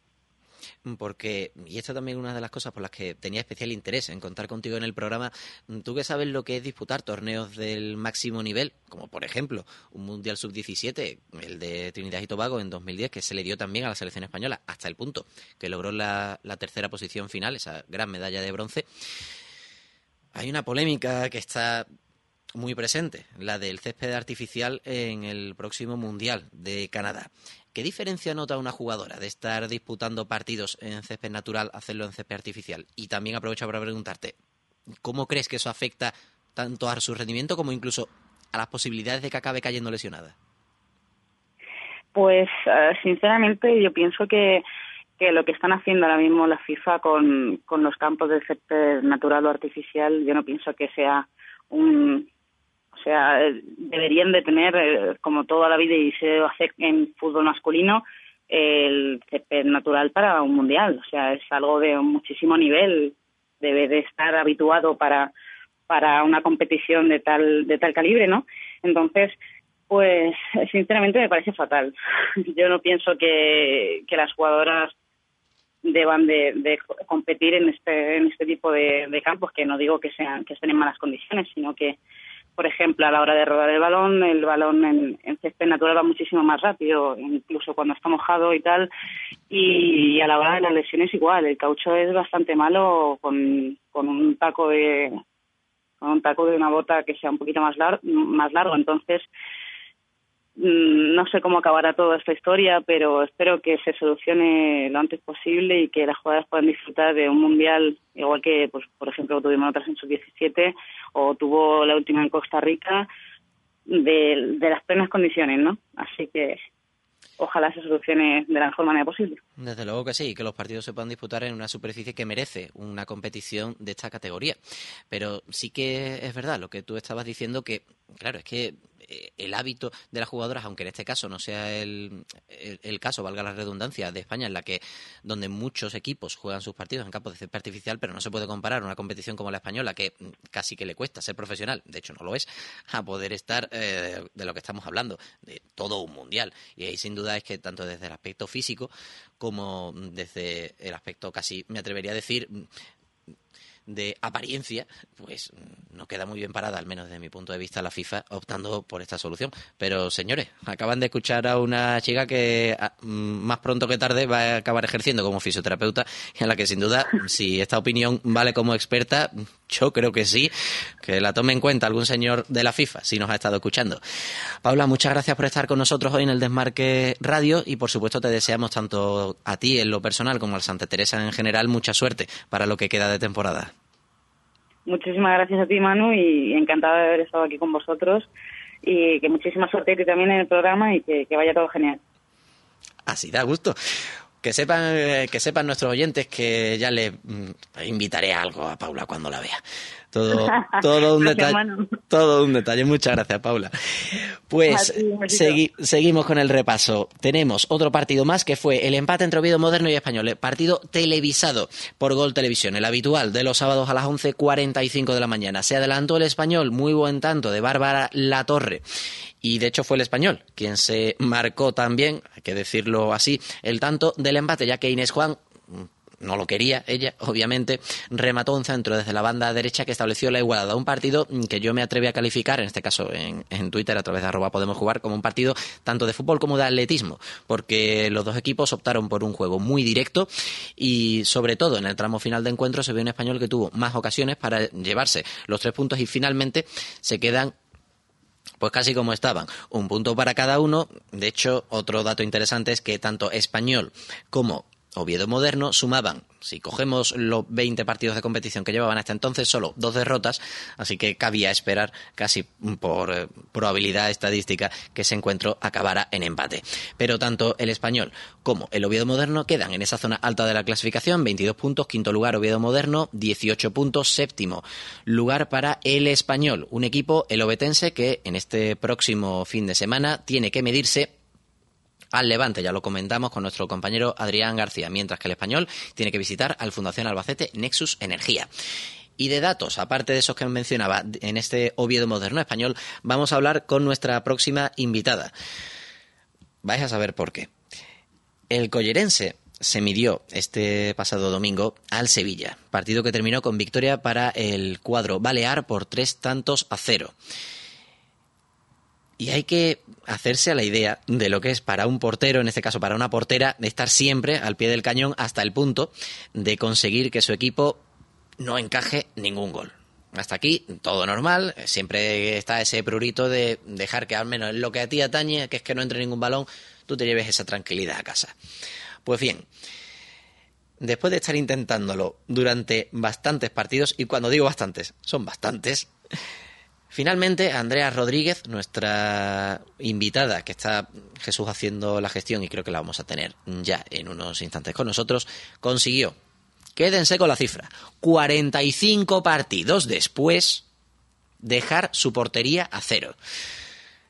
Porque, y esto también es una de las cosas por las que tenía especial interés en contar contigo en el programa, tú que sabes lo que es disputar torneos del máximo nivel, como por ejemplo un Mundial Sub-17, el de Trinidad y Tobago en 2010, que se le dio también a la selección española, hasta el punto que logró la tercera posición final, esa gran medalla de bronce. Hay una polémica que está muy presente, la del césped artificial en el próximo Mundial de Canadá. ¿Qué diferencia nota una jugadora de estar disputando partidos en césped natural a hacerlo en césped artificial? Y también aprovecho para preguntarte, ¿cómo crees que eso afecta tanto a su rendimiento como incluso a las posibilidades de que acabe cayendo lesionada? Pues uh, sinceramente yo pienso que, que lo que están haciendo ahora mismo la FIFA con, con los campos de césped natural o artificial, yo no pienso que sea un, o sea, deberían de tener, eh, como toda la vida y se hace en fútbol masculino, el césped natural para un mundial. O sea, es algo de muchísimo nivel. Debe de estar habituado para, para una competición de tal, de tal calibre, ¿no? Entonces, Pues sinceramente me parece fatal. [LAUGHS] Yo no pienso que, que las jugadoras deban de, de competir en este en este tipo de, de campos que no digo que sean que estén en malas condiciones sino que por ejemplo a la hora de rodar el balón el balón en, en césped natural va muchísimo más rápido incluso cuando está mojado y tal y, a la hora de las lesiones igual el caucho es bastante malo con, con un taco de con un taco de una bota que sea un poquito más lar- más largo entonces no sé cómo acabará toda esta historia, pero espero que se solucione lo antes posible y que las jugadoras puedan disfrutar de un mundial igual que, pues, por ejemplo, tuvimos otras en sub-17 o tuvo la última en Costa Rica de, las plenas condiciones, ¿no? Así que ojalá se solucione de la mejor manera posible. Desde luego que sí, que los partidos se puedan disputar en una superficie que merece una competición de esta categoría. Pero sí que es verdad lo que tú estabas diciendo, que, claro, es que el hábito de las jugadoras, aunque en este caso no sea el, el, caso, valga la redundancia, de España, en la que donde muchos equipos juegan sus partidos en campos de césped artificial, pero no se puede comparar una competición como la española, que casi que le cuesta ser profesional, de hecho no lo es, a poder estar eh, de lo que estamos hablando, de todo un mundial. Y ahí sin duda es que tanto desde el aspecto físico como desde el aspecto casi, me atrevería a decir, de apariencia, pues no queda muy bien parada, al menos desde mi punto de vista, la FIFA optando por esta solución. Pero, señores, acaban de escuchar a una chica que ah, mm, más pronto que tarde va a acabar ejerciendo como fisioterapeuta a la que, sin duda, si esta opinión vale como experta, yo creo que sí, que la tome en cuenta algún señor de la FIFA, si nos ha estado escuchando. Paula, muchas gracias por estar con nosotros hoy en el Desmarque Radio y, por supuesto, te deseamos tanto a ti en lo personal como al Santa Teresa en general mucha suerte para lo que queda de temporada. Muchísimas gracias a ti, Manu, y encantada de haber estado aquí con vosotros. Y que muchísima suerte a ti también en el programa y que, que vaya todo genial. Así da gusto. Que sepan, eh, que sepan nuestros oyentes que ya le mm, invitaré a algo a Paula cuando la vea. Todo, [LAUGHS] todo un detalle. Todo un detalle. Muchas gracias, Paula. Pues segui- seguimos con el repaso. Tenemos otro partido más que fue el empate entre Oviedo Moderno y Español. eh, Partido televisado por Gol Televisión, el habitual de los sábados a las 11.45 de la mañana. Se adelantó el Español, muy buen tanto de Bárbara Latorre. Y de hecho fue el español quien se marcó también, hay que decirlo así, el tanto del empate, ya que Inés Juan mm, no lo quería ella, obviamente, remató un centro desde la banda derecha que estableció la igualada. Un partido que yo me atreví a calificar, en este caso en, en Twitter, a través de arroba podemos jugar, como un partido tanto de fútbol como de atletismo, porque los dos equipos optaron por un juego muy directo y sobre todo en el tramo final de encuentro se vio un español que tuvo más ocasiones para llevarse los tres puntos y finalmente se quedan pues casi como estaban, un punto para cada uno. De hecho, otro dato interesante es que tanto Español como Oviedo Moderno sumaban, si cogemos los 20 partidos de competición que llevaban hasta entonces, solo dos derrotas, así que cabía esperar casi por eh, probabilidad estadística que ese encuentro acabara en empate. Pero tanto el Español como el Oviedo Moderno quedan en esa zona alta de la clasificación, 22 puntos, quinto lugar Oviedo Moderno, 18 puntos, séptimo lugar para el Español, un equipo, el obetense, que en este próximo fin de semana tiene que medirse al Levante, ya lo comentamos con nuestro compañero Adrián García, mientras que el español tiene que visitar al Fundación Albacete Nexus Energía. Y de datos, aparte de esos que mencionaba en este Oviedo Moderno Español, vamos a hablar con nuestra próxima invitada. Vais a saber por qué. El collerense se midió este pasado domingo al Sevilla, partido que terminó con victoria para el cuadro balear por tres tantos a cero. Y hay que hacerse a la idea de lo que es para un portero, en este caso para una portera, de estar siempre al pie del cañón hasta el punto de conseguir que su equipo no encaje ningún gol. Hasta aquí todo normal, siempre está ese prurito de dejar que al menos en lo que a ti atañe, que es que no entre ningún balón, tú te lleves esa tranquilidad a casa. Pues bien, después de estar intentándolo durante bastantes partidos, y cuando digo bastantes, son bastantes, Finalmente, Andrea Rodríguez, nuestra invitada, que está Jesús haciendo la gestión y creo que la vamos a tener ya en unos instantes con nosotros, consiguió, quédense con la cifra, 45 partidos después, dejar su portería a cero.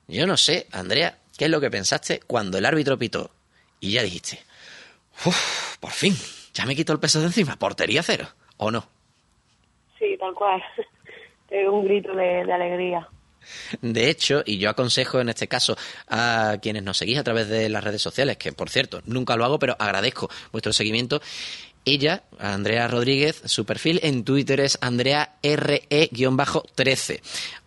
Yo no sé, Andrea, ¿qué es lo que pensaste cuando el árbitro pitó? Y ya dijiste, uff, por fin, ya me quito el peso de encima, portería cero, ¿o no? Sí, tal cual. Un grito de, de alegría. De hecho, y yo aconsejo en este caso a quienes nos seguís a través de las redes sociales, que por cierto, nunca lo hago, pero agradezco vuestro seguimiento. Ella, Andrea Rodríguez, su perfil en Twitter es AndreaRE-13.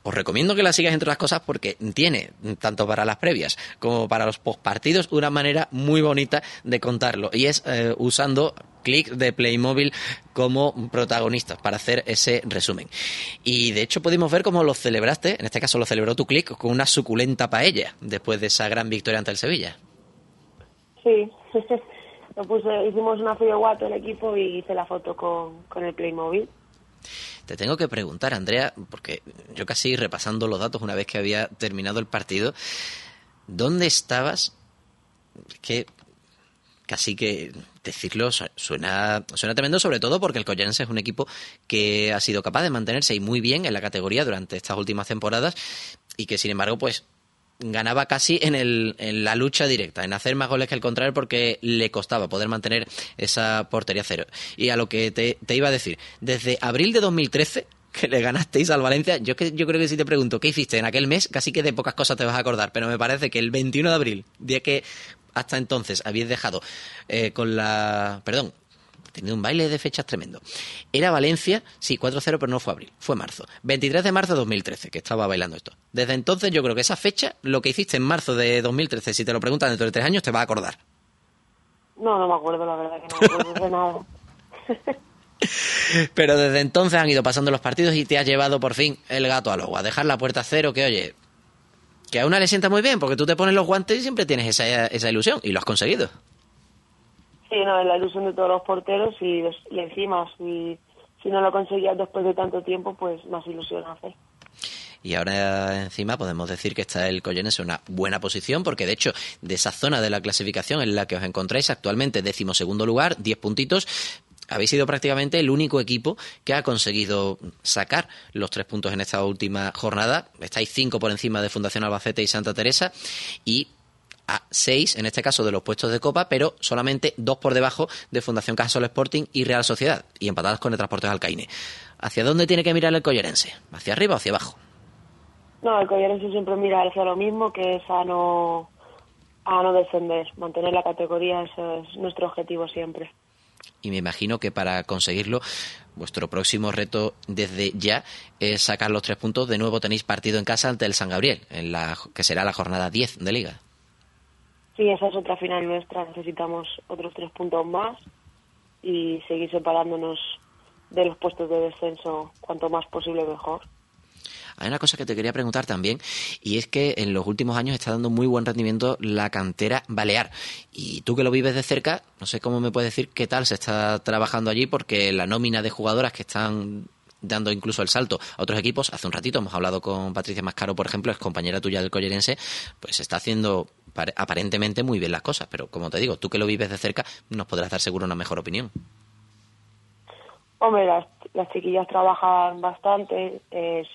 Os recomiendo que la sigas entre las cosas porque tiene, tanto para las previas como para los postpartidos, una manera muy bonita de contarlo. Y es eh, usando clic de Playmobil como protagonistas para hacer ese resumen. Y de hecho pudimos ver cómo lo celebraste, en este caso lo celebró tu clic con una suculenta paella después de esa gran victoria ante el Sevilla. Sí, [LAUGHS] lo puse, hicimos una guato el equipo y hice la foto con, con el Playmobil. Te tengo que preguntar, Andrea, porque yo casi repasando los datos una vez que había terminado el partido, ¿dónde estabas? Que casi que decirlo su- suena, suena tremendo, sobre todo porque el Collense es un equipo que ha sido capaz de mantenerse y muy bien en la categoría durante estas últimas temporadas y que sin embargo pues ganaba casi en, el, en la lucha directa, en hacer más goles que el contrario porque le costaba poder mantener esa portería cero. Y a lo que te, iba a decir, desde abril de 2013 que le ganasteis al Valencia, yo, que, yo creo que si te pregunto qué hiciste en aquel mes, casi que de pocas cosas te vas a acordar, pero me parece que el 21 de abril, día que hasta entonces habéis dejado eh, con la... Perdón, tenido un baile de fechas tremendo. Era Valencia, sí, 4-0, pero no fue abril, fue marzo. 23 de marzo de 2013, que estaba bailando esto. Desde entonces yo creo que esa fecha, lo que hiciste en marzo de 2013, si te lo preguntan dentro de tres años, te va a acordar. No, no me acuerdo, la verdad que no me acuerdo de nada. [LAUGHS] Pero desde entonces han ido pasando los partidos y te ha llevado por fin el gato al agua. Dejar la puerta cero, que oye, que a una le sienta muy bien, porque tú te pones los guantes y siempre tienes esa, esa ilusión, y lo has conseguido. Sí, no, es la ilusión de todos los porteros y, encima, si, si no lo conseguías después de tanto tiempo, pues más ilusión hace. Y ahora encima podemos decir que está el Collenes en una buena posición, porque de hecho, de esa zona de la clasificación en la que os encontráis actualmente, decimosegundo lugar, 10 puntitos, habéis sido prácticamente el único equipo que ha conseguido sacar los tres puntos en esta última jornada. Estáis cinco por encima de Fundación Albacete y Santa Teresa y a seis, en este caso, de los puestos de Copa, pero solamente dos por debajo de Fundación Cajasol Sporting y Real Sociedad, y empatadas con el Transportes Alcaine. ¿Hacia dónde tiene que mirar el collerense? ¿Hacia arriba o hacia abajo? No, el Collerense siempre mira hacia lo mismo, que es a no, a no descender. Mantener la categoría, ese es nuestro objetivo siempre. Y me imagino que para conseguirlo, vuestro próximo reto desde ya es sacar los tres puntos. De nuevo tenéis partido en casa ante el San Gabriel, en la, que será la jornada 10 de Liga. Sí, esa es otra final nuestra. Necesitamos otros tres puntos más y seguir separándonos de los puestos de descenso cuanto más posible mejor. Hay una cosa que te quería preguntar también, y es que en los últimos años está dando muy buen rendimiento la cantera balear. Y tú que lo vives de cerca, no sé cómo me puedes decir qué tal se está trabajando allí, porque la nómina de jugadoras que están dando incluso el salto a otros equipos, hace un ratito hemos hablado con Patricia Mascaro, por ejemplo, es compañera tuya del Collerense, pues está haciendo pare- aparentemente muy bien las cosas, pero como te digo, tú que lo vives de cerca, nos podrás dar seguro una mejor opinión. Hombre, las, las chiquillas trabajan bastante, es-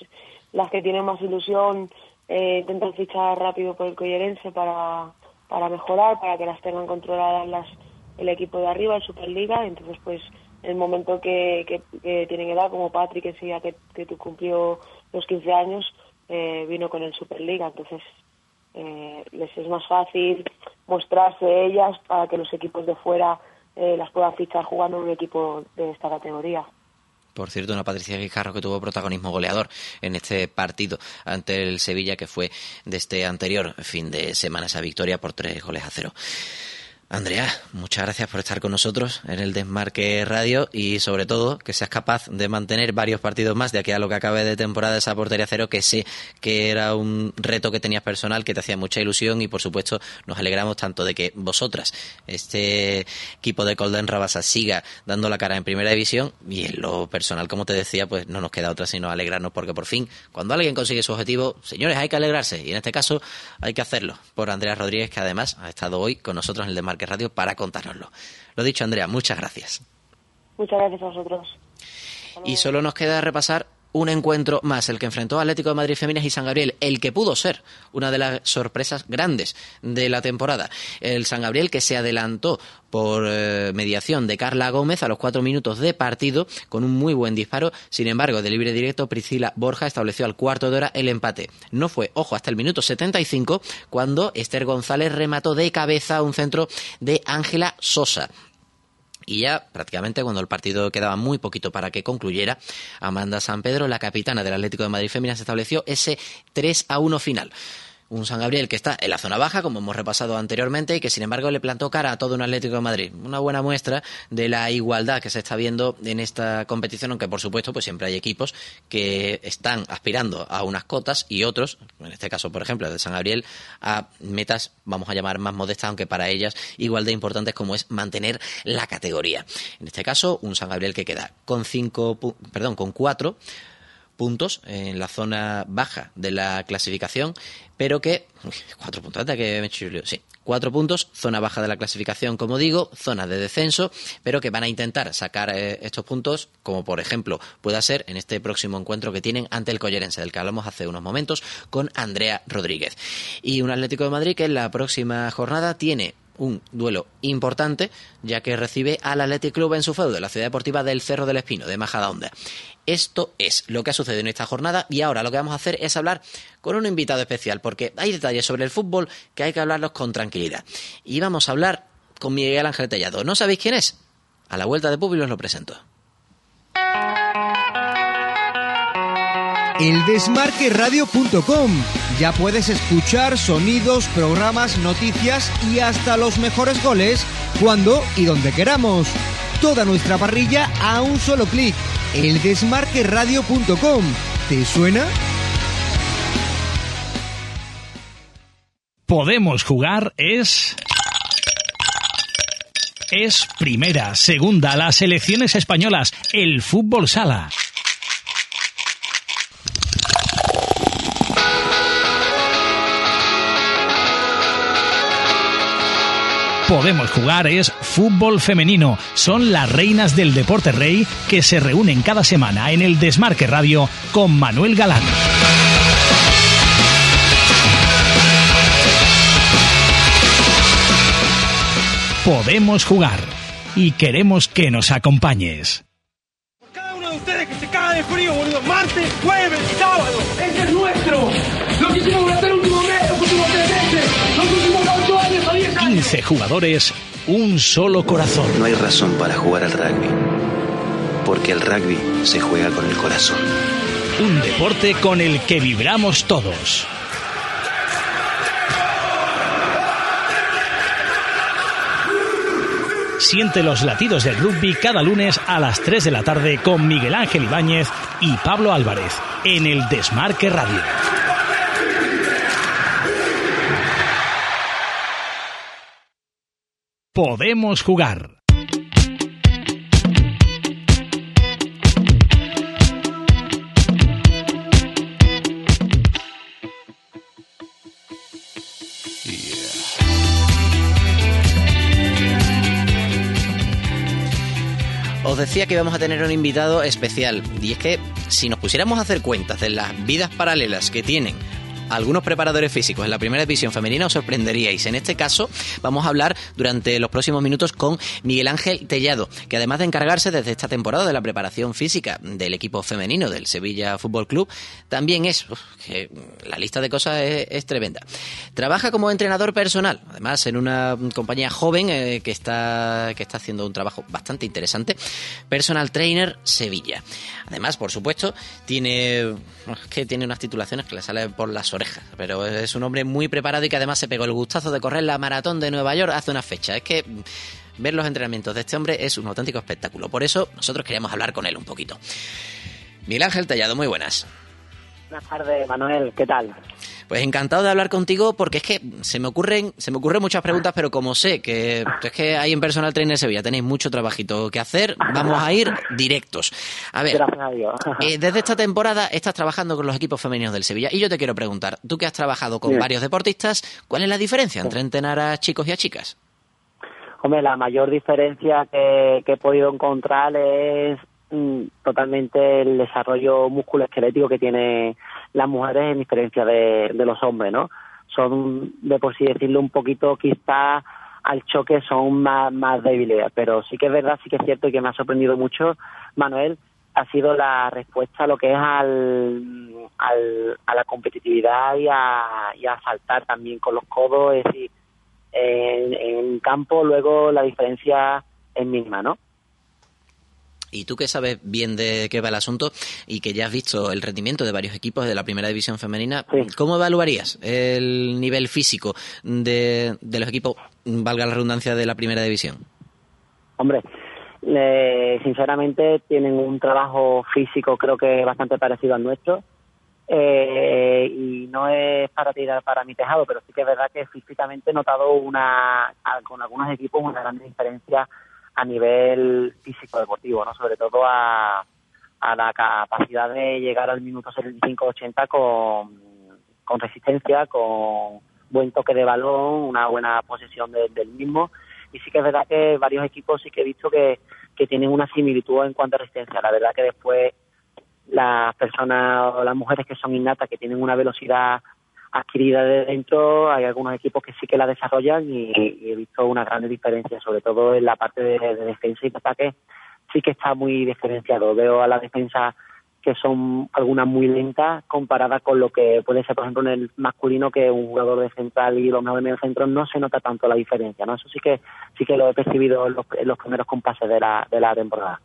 las que tienen más ilusión eh, intentan fichar rápido por el Collerense para, para mejorar, para que las tengan controladas las, el equipo de arriba, el Superliga, entonces pues el momento que, que, tienen edad, como Patrick enseguida que, que tú cumplió los 15 años, eh, vino con el Superliga, entonces eh, les es más fácil mostrarse ellas para que los equipos de fuera eh, las puedan fichar jugando en un equipo de esta categoría. Por cierto, una Patricia Guijarro que tuvo protagonismo goleador en este partido ante el Sevilla, que fue de este anterior fin de semana esa victoria por tres goles a cero. Andrea, muchas gracias por estar con nosotros en el Desmarque Radio y sobre todo que seas capaz de mantener varios partidos más de aquí a lo que acabe de temporada esa portería cero que sé que era un reto que tenías personal que te hacía mucha ilusión y por supuesto nos alegramos tanto de que vosotras, este equipo de Colden Rabasa siga dando la cara en primera división y en lo personal como te decía pues no nos queda otra sino alegrarnos porque por fin cuando alguien consigue su objetivo señores hay que alegrarse y en este caso hay que hacerlo. Por Andrea Rodríguez que además ha estado hoy con nosotros en el Desmarque Radio para contárnoslo. Lo dicho, Andrea, muchas gracias. Muchas gracias a vosotros. Y solo nos queda repasar un encuentro más, el que enfrentó Atlético de Madrid Féminas y San Gabriel, el que pudo ser una de las sorpresas grandes de la temporada. El San Gabriel que se adelantó por eh, mediación de Carla Gómez a los cuatro minutos de partido con un muy buen disparo. Sin embargo, de libre directo, Priscila Borja estableció al cuarto de hora el empate. No fue, ojo, hasta el minuto 75 cuando Esther González remató de cabeza un centro de Ángela Sosa. Y ya prácticamente cuando el partido quedaba muy poquito para que concluyera, Amanda San Pedro, la capitana del Atlético de Madrid Féminas, estableció ese 3 a 1 final. Un San Gabriel que está en la zona baja, como hemos repasado anteriormente, y que sin embargo le plantó cara a todo un Atlético de Madrid. Una buena muestra de la igualdad que se está viendo en esta competición, aunque por supuesto pues siempre hay equipos que están aspirando a unas cotas y otros, en este caso por ejemplo el de San Gabriel, a metas, vamos a llamar más modestas, aunque para ellas igual de importantes como es mantener la categoría. En este caso, un San Gabriel que queda con cinco, perdón, con cuatro puntos en la zona baja de la clasificación, pero que cuatro puntos, anda que me sí, cuatro puntos, zona baja de la clasificación, como digo, zona de descenso, pero que van a intentar sacar eh, estos puntos, como por ejemplo pueda ser en este próximo encuentro que tienen ante el Collerense, del que hablamos hace unos momentos, con Andrea Rodríguez. Y un Atlético de Madrid que en la próxima jornada tiene un duelo importante, ya que recibe al Athletic Club en su feudo, la ciudad deportiva del Cerro del Espino, de Majadahonda. Esto es lo que ha sucedido en esta jornada y ahora lo que vamos a hacer es hablar con un invitado especial, porque hay detalles sobre el fútbol que hay que hablarlos con tranquilidad. Y vamos a hablar con Miguel Ángel Tellado. ¿No sabéis quién es? A la vuelta de público os lo presento. eldesmarqueradio.com. Ya puedes escuchar sonidos, programas, noticias y hasta los mejores goles cuando y donde queramos. Toda nuestra parrilla a un solo clic. eldesmarqueradio.com. ¿Te suena? Podemos jugar es... Es primera, segunda, las selecciones españolas, el fútbol sala. Podemos jugar es fútbol femenino. Son las reinas del deporte rey que se reúnen cada semana en el Desmarque Radio con Manuel Galán. Podemos jugar y queremos que nos acompañes. Cada uno de ustedes que se caga de frío, boludo. Martes, jueves, sábado. Ese es nuestro. Lo que hicimos durante el último 15 jugadores, un solo corazón. No hay razón para jugar al rugby, porque el rugby se juega con el corazón. Un deporte con el que vibramos todos. Siente los latidos del rugby cada lunes a las 3 de la tarde con Miguel Ángel Ibáñez y Pablo Álvarez en el Desmarque Radio. Podemos jugar. Os decía que íbamos a tener un invitado especial y es que si nos pusiéramos a hacer cuentas de las vidas paralelas que tienen algunos preparadores físicos en la primera división femenina os sorprenderíais. En este caso vamos a hablar durante los próximos minutos con Miguel Ángel Tellado, que además de encargarse desde esta temporada de la preparación física del equipo femenino del Sevilla Fútbol Club, también es, uf, la lista de cosas es, es tremenda. Trabaja como entrenador personal, además en una compañía joven eh, que, está, que está haciendo un trabajo bastante interesante, Personal Trainer Sevilla. Además, por supuesto, tiene, es que tiene unas titulaciones que le salen por las orejas, pero es un hombre muy preparado y que además se pegó el gustazo de correr la maratón de Nueva York hace una fecha. Es que ver los entrenamientos de este hombre es un auténtico espectáculo. Por eso nosotros queríamos hablar con él un poquito. Miguel Ángel Tallado, muy buenas. Buenas tardes, Manuel, ¿qué tal? Pues encantado de hablar contigo porque es que se me ocurren, se me ocurren muchas preguntas, pero como sé que es que hay en Personal Trainer Sevilla tenéis mucho trabajito que hacer, vamos a ir directos. A ver, Gracias a Dios. eh, desde esta temporada estás trabajando con los equipos femeninos del Sevilla y yo te quiero preguntar, tú que has trabajado con varios deportistas, ¿cuál es la diferencia entre entrenar a chicos y a chicas? Hombre, la mayor diferencia que, que he podido encontrar es mm, totalmente el desarrollo musculoesquelético que tienen las mujeres en diferencia de, los hombres, ¿no? Son, de por sí decirlo, un poquito quizá al choque son más, más débiles, pero sí que es verdad, sí que es cierto y que me ha sorprendido mucho, Manuel, ha sido la respuesta a lo que es al, al- a la competitividad y a, y a saltar también con los codos, es decir, en, en campo luego la diferencia es mínima, ¿no? Y tú que sabes bien de qué va el asunto y que ya has visto el rendimiento de varios equipos de la primera división femenina, ¿cómo evaluarías el nivel físico de, de los equipos, valga la redundancia, de la primera división? Hombre, eh, sinceramente tienen un trabajo físico creo que bastante parecido al nuestro eh, y no es para tirar para mi tejado, pero sí que es verdad que físicamente he notado una con algunos equipos una gran diferencia a nivel físico deportivo, no sobre todo a, a la capacidad de llegar al minuto 75-80 con, con resistencia, con buen toque de balón, una buena posesión de- del mismo y sí que es verdad que varios equipos sí que he visto que, que tienen una similitud en cuanto a resistencia. La verdad que después las personas o las mujeres que son innatas, que tienen una velocidad adquirida de dentro, hay algunos equipos que sí que la desarrollan y, he visto una gran diferencia, sobre todo en la parte de, de defensa y de ataque, sí que está muy diferenciado. Veo a la defensa que son algunas muy lentas comparadas con lo que puede ser, por ejemplo, en el masculino, que un jugador de central y los mejores medio centro no se nota tanto la diferencia, ¿no? Eso sí que sí que lo he percibido en los, en los primeros compases de la, de la temporada.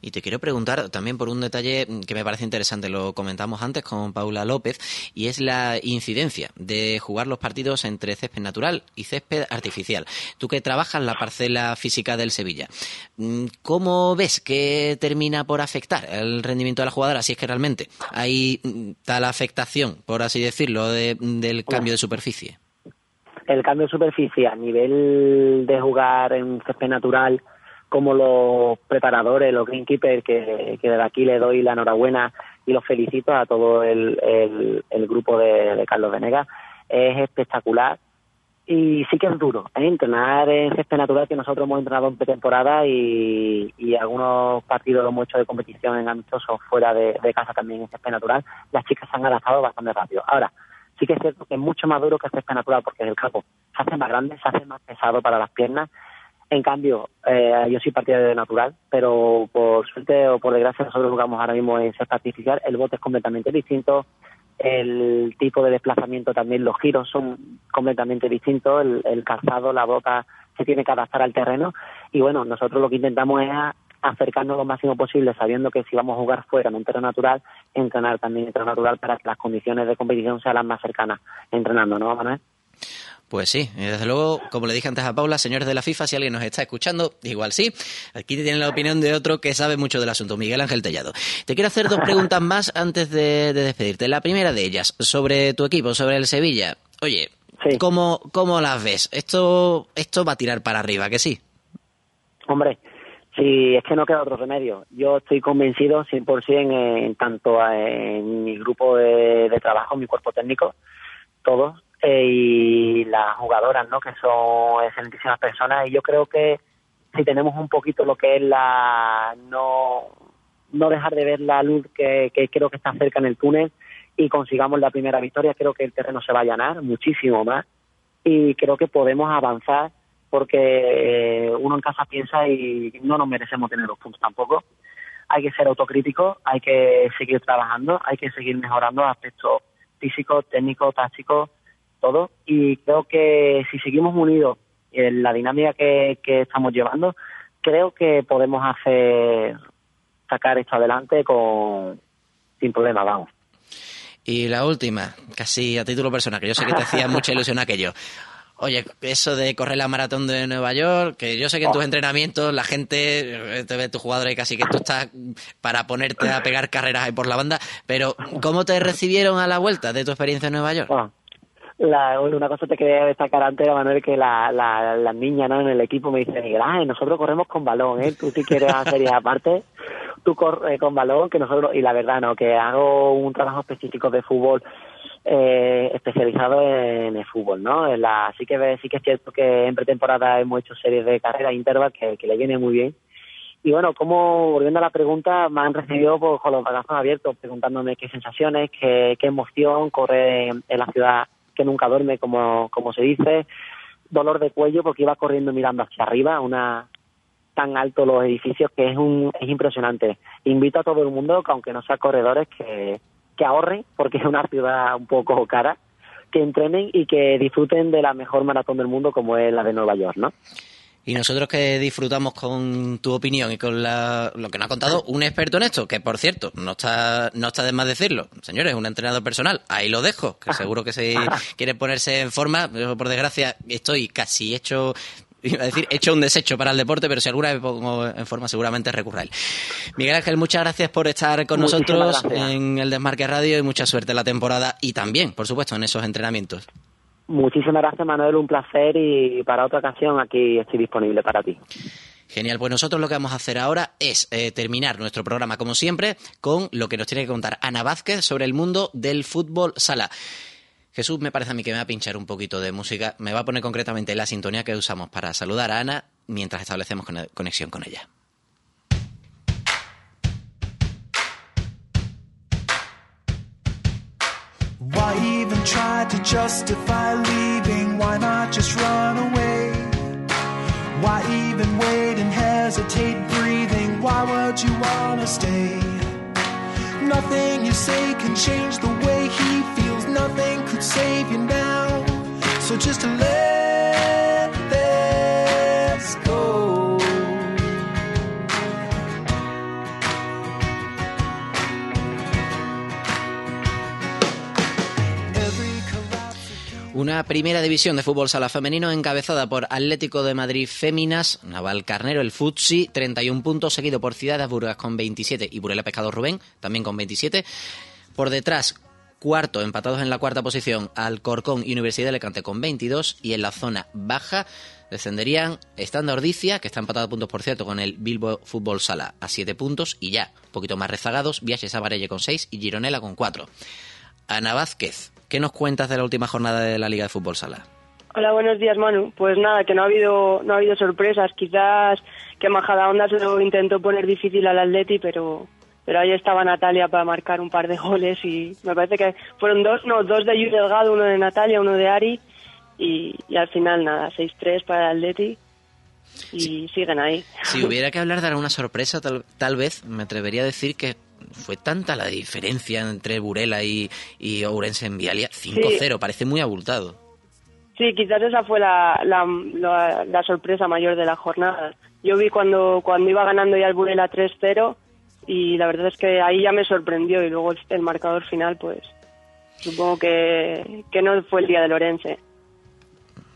Y te quiero preguntar también por un detalle que me parece interesante, lo comentamos antes con Paula López, y es la incidencia de jugar los partidos entre césped natural y césped artificial. Tú que trabajas la parcela física del Sevilla, mm, ¿cómo ves que termina por afectar el rendimiento de la jugadora si es que realmente hay mm, tal afectación, por así decirlo, de- del cambio de superficie? el cambio de superficie a nivel de jugar en césped natural como los preparadores, los greenkeepers, que, que desde aquí le doy la enhorabuena y los felicito a todo el, el, el grupo de, Carlos Venegas, es espectacular. Y sí que es duro, ¿eh? entrenar en césped natural que nosotros hemos entrenado en pretemporada y, algunos partidos lo hemos hecho de competición en amistosos fuera de, casa también en césped natural, las chicas se han adaptado bastante rápido. Ahora, sí que es cierto que es mucho más duro que el césped natural porque el campo se hace más grande, se hace más pesado para las piernas. En cambio, eh, yo soy partidario de natural, pero por suerte o por desgracia nosotros jugamos ahora mismo en césped artificial. El bote es completamente distinto, el tipo de desplazamiento también, los giros son completamente distintos, el, calzado, la bota se tiene que adaptar al terreno y bueno, nosotros lo que intentamos es acercarnos lo máximo posible, sabiendo que si vamos a jugar fuera en un terreno natural, entrenar también en terreno natural para que las condiciones de competición sean las más cercanas entrenando, ¿no, Manuel? Pues sí, desde luego, como le dije antes a Paula, señores de la FIFA, si alguien nos está escuchando, igual sí, aquí tienen la opinión de otro que sabe mucho del asunto, Miguel Ángel Tellado. Te quiero hacer dos preguntas más antes de, de despedirte. La primera de ellas, sobre tu equipo, sobre el Sevilla. Oye, ¿cómo, ¿cómo las ves? Esto, esto va a tirar para arriba, que sí. Hombre, si es que no queda otro remedio. Yo estoy convencido 100% en, en tanto en mi grupo de, de trabajo, mi cuerpo técnico, todos, eh, y las jugadoras, ¿no? Que son excelentísimas personas. Y yo creo que si tenemos un poquito lo que es la... no no dejar de ver la luz que, que creo que está cerca en el túnel y consigamos la primera victoria, creo que el terreno se va a allanar muchísimo más y creo que podemos avanzar porque eh, uno en casa piensa y no nos merecemos tener los puntos tampoco. Hay que ser autocrítico, hay que seguir trabajando, hay que seguir mejorando aspectos físicos, técnicos, tácticos, todo. Y creo que si seguimos unidos en la dinámica que, que estamos llevando, creo que podemos hacer sacar esto adelante con sin problema, vamos. Y la última, casi a título personal, que yo sé que te hacía [LAUGHS] mucha ilusión aquello. Oye, eso de correr la maratón de Nueva York, que yo sé que en tus entrenamientos la gente eh, te ve tu jugador y casi que tú estás para ponerte a pegar carreras ahí por la banda, pero ¿cómo te recibieron a la vuelta de tu experiencia en Nueva York? La, una cosa te quería destacar antes, Manuel, que la, la, las niñas ¿no? en el equipo me dicen, Miguel nosotros corremos con balón, ¿eh? Tú si quieres hacer aparte, tú corres con balón, que nosotros, y la verdad, ¿no? Que hago un trabajo específico de fútbol eh, especializado en el fútbol, ¿no? En la, sí que sí que es cierto que en pretemporada hemos hecho series de carreras intervals que, que le viene muy bien Y bueno, como volviendo a la pregunta, me han recibido pues, con los brazos abiertos, preguntándome qué sensaciones, qué, qué emoción correr en, en la ciudad que nunca duerme, como, como se dice. Dolor de cuello porque iba corriendo mirando hacia arriba, una tan alto los edificios que es un es impresionante. Invito a todo el mundo, que aunque no sean corredores, que, que ahorren, porque es una ciudad un poco cara, que entrenen y que disfruten de la mejor maratón del mundo como es la de Nueva York, ¿no? Y nosotros que disfrutamos con tu opinión y con la- lo que nos ha contado un experto en esto, que por cierto, no está, no está de más decirlo, señores, un entrenador personal, ahí lo dejo, que [LAUGHS] seguro que si quiere ponerse en forma, yo, por desgracia estoy casi hecho, iba a decir, hecho un desecho para el deporte, pero si alguna vez pongo en forma seguramente él. Miguel Ángel, muchas gracias por estar con Muchísimas nosotros gracias. en el Desmarque Radio y mucha suerte en la temporada y también, por supuesto, en esos entrenamientos. Muchísimas gracias, Manuel, un placer y para otra ocasión aquí estoy disponible para ti. Genial, pues nosotros lo que vamos a hacer ahora es eh, terminar nuestro programa, como siempre, con lo que nos tiene que contar Ana Vázquez sobre el mundo del fútbol sala. Jesús me parece a mí que me va a pinchar un poquito de música, me va a poner concretamente la sintonía que usamos para saludar a Ana mientras establecemos cone- conexión con ella. Why even try to justify leaving? Why not just run away? Why even wait and hesitate breathing? Why would you wanna stay? Nothing you say can change the way he feels. Nothing could save you now. So just let Una primera división de fútbol sala femenino encabezada por Atlético de Madrid Féminas, Naval Carnero, el Futsi, 31 puntos, seguido por Ciudad de Burgas con 27 y Burela Pescado Rubén, también con 27. Por detrás, cuarto, empatados en la cuarta posición, Alcorcón y Universidad de Alicante con 22 y en la zona baja descenderían Estando Ordicia, que está empatado a puntos por cierto con el Bilbo Fútbol Sala a 7 puntos y ya, un poquito más rezagados, Viajes Amarelle con 6 y Gironela con 4. Ana Vázquez, ¿qué nos cuentas de la última jornada de la Liga de Fútbol Sala? Hola, buenos días, Manu. Pues nada, que no ha habido no ha habido sorpresas. Quizás que Majadahonda se lo intentó poner difícil al Atleti, pero pero ahí estaba Natalia para marcar un par de goles y me parece que fueron dos, no, dos de Yu Delgado, uno de Natalia, uno de Ari y, y al final nada, 6-3 para el Atleti y siguen ahí. Si hubiera que hablar de alguna sorpresa, tal, tal vez me atrevería a decir que fue tanta la diferencia entre Burela y, y Ourense en Vialia. 5-0, parece muy abultado. Sí, quizás esa fue la, la, la- la sorpresa mayor de la jornada. Yo vi cuando, cuando iba ganando ya el Burela 3-0 y la verdad es que ahí ya me sorprendió y luego el, el marcador final, pues supongo que, que no fue el día de Lorense.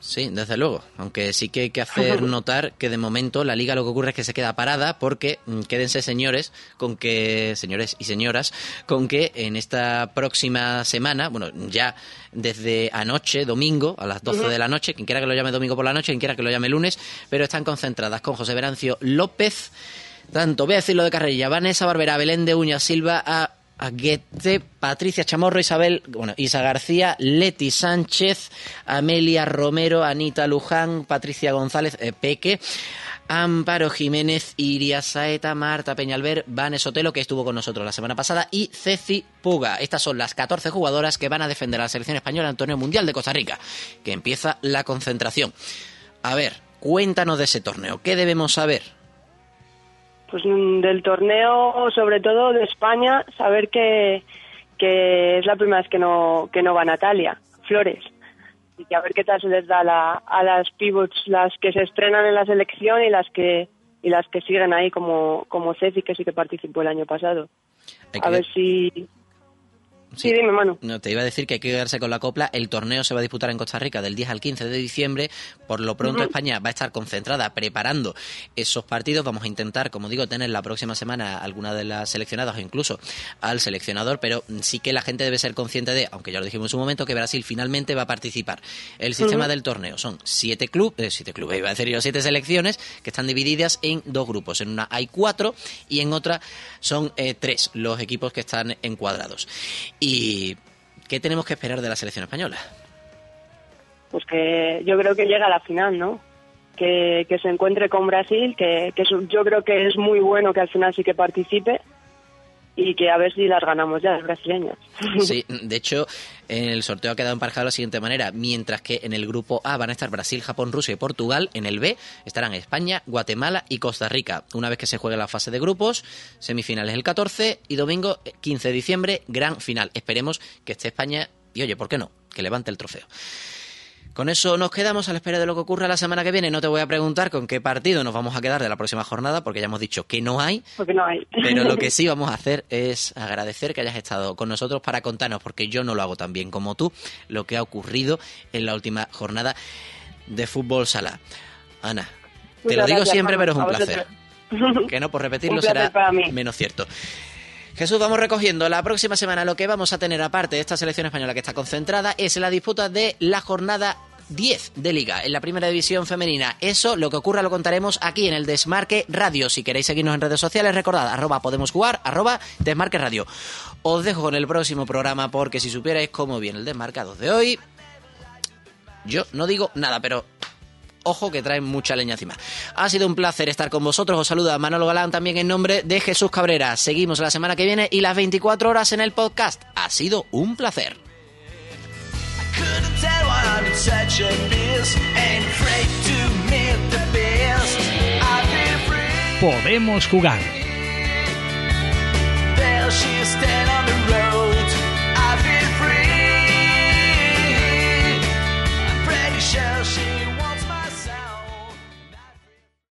Sí, desde luego. Aunque sí que hay que hacer [LAUGHS] notar que de momento la liga lo que ocurre es que se queda parada porque mm, quédense señores con que señores y señoras con que en esta próxima semana, bueno, ya desde anoche, domingo, a las 12 Ujú. de la noche, quien quiera que lo llame domingo por la noche, quien quiera que lo llame lunes, pero están concentradas con José Verancio López, tanto voy a decirlo de carrerilla, Vanessa Barbera, Belén de Uña Silva, a Aguete, Patricia Chamorro, Isabel, bueno, Isa García, Leti Sánchez, Amelia Romero, Anita Luján, Patricia González, eh, Peque, Amparo Jiménez, Iria Saeta, Marta Peñalver, Van Sotelo, que estuvo con nosotros la semana pasada, y Ceci Puga. Estas son las 14 jugadoras que van a defender a la selección española en el torneo mundial de Costa Rica, que empieza la concentración. A ver, cuéntanos de ese torneo. ¿Qué debemos saber? Pues mm, del torneo, sobre todo de España, saber que, que es la primera vez que no, que no va Natalia Flores. Y que a ver qué tal se les da a la- a las pivots, las que se estrenan en la selección y las que y las que siguen ahí como, como Ceci, que sí que participó el año pasado. A ver si... Sí, dime, Manu. No, te iba a decir que hay que quedarse con la copla. El torneo se va a disputar en Costa Rica del 10 al 15 de diciembre. Por lo pronto. España va a estar concentrada preparando esos partidos. Vamos a intentar, como digo, tener la próxima semana alguna de las seleccionadas o incluso al seleccionador, pero sí que la gente debe ser consciente de, aunque ya lo dijimos en su momento, que Brasil finalmente va a participar. El sistema del torneo son siete clubes, siete clubes, iba a decir yo, siete selecciones que están divididas en dos grupos. En una hay cuatro y en otra son eh, tres los equipos que están encuadrados. Y ¿qué tenemos que esperar de la selección española? Pues que yo creo que llega a la final, ¿no? que, se encuentre con Brasil, que, que yo creo que es muy bueno que al final sí que participe y que a ver si las ganamos ya, las brasileñas. [LAUGHS] Sí, de hecho, el sorteo ha quedado emparejado de la siguiente manera. Mientras que en el grupo A van a estar Brasil, Japón, Rusia y Portugal, en el B estarán España, Guatemala y Costa Rica. Una vez que se juegue la fase de grupos, semifinales el 14 y domingo eh, 15 de diciembre, gran final. Esperemos que esté España y, oye, ¿por qué no? Que levante el trofeo. Con eso nos quedamos a la espera de lo que ocurra la semana que viene. No te voy a preguntar con qué partido nos vamos a quedar de la próxima jornada, porque ya hemos dicho que no hay. Porque no hay. Pero lo que [LAUGHS] sí vamos a hacer es agradecer que hayas estado con nosotros para contarnos, porque yo no lo hago tan bien como tú, lo que ha ocurrido en la última jornada de fútbol sala. Ana, te Muchas lo digo gracias, siempre, pero es un placer. [LAUGHS] Que no por repetirlo será menos cierto. Jesús, vamos recogiendo. La próxima semana lo que vamos a tener, aparte de esta selección española que está concentrada, es la disputa de la jornada 10 de Liga en la primera división femenina. Eso, lo que ocurra, lo contaremos aquí en el Desmarque Radio. Si queréis seguirnos en redes sociales, recordad, arroba podemos jugar, arroba Desmarque Radio. Os dejo con el próximo programa porque si supierais cómo viene el Desmarcados de hoy, yo no digo nada, pero ojo que traen mucha leña encima. Ha sido un placer estar con vosotros. Os saluda Manolo Galán también en nombre de Jesús Cabrera. Seguimos la semana que viene y las 24 horas en el podcast. Ha sido un placer. Podemos jugar.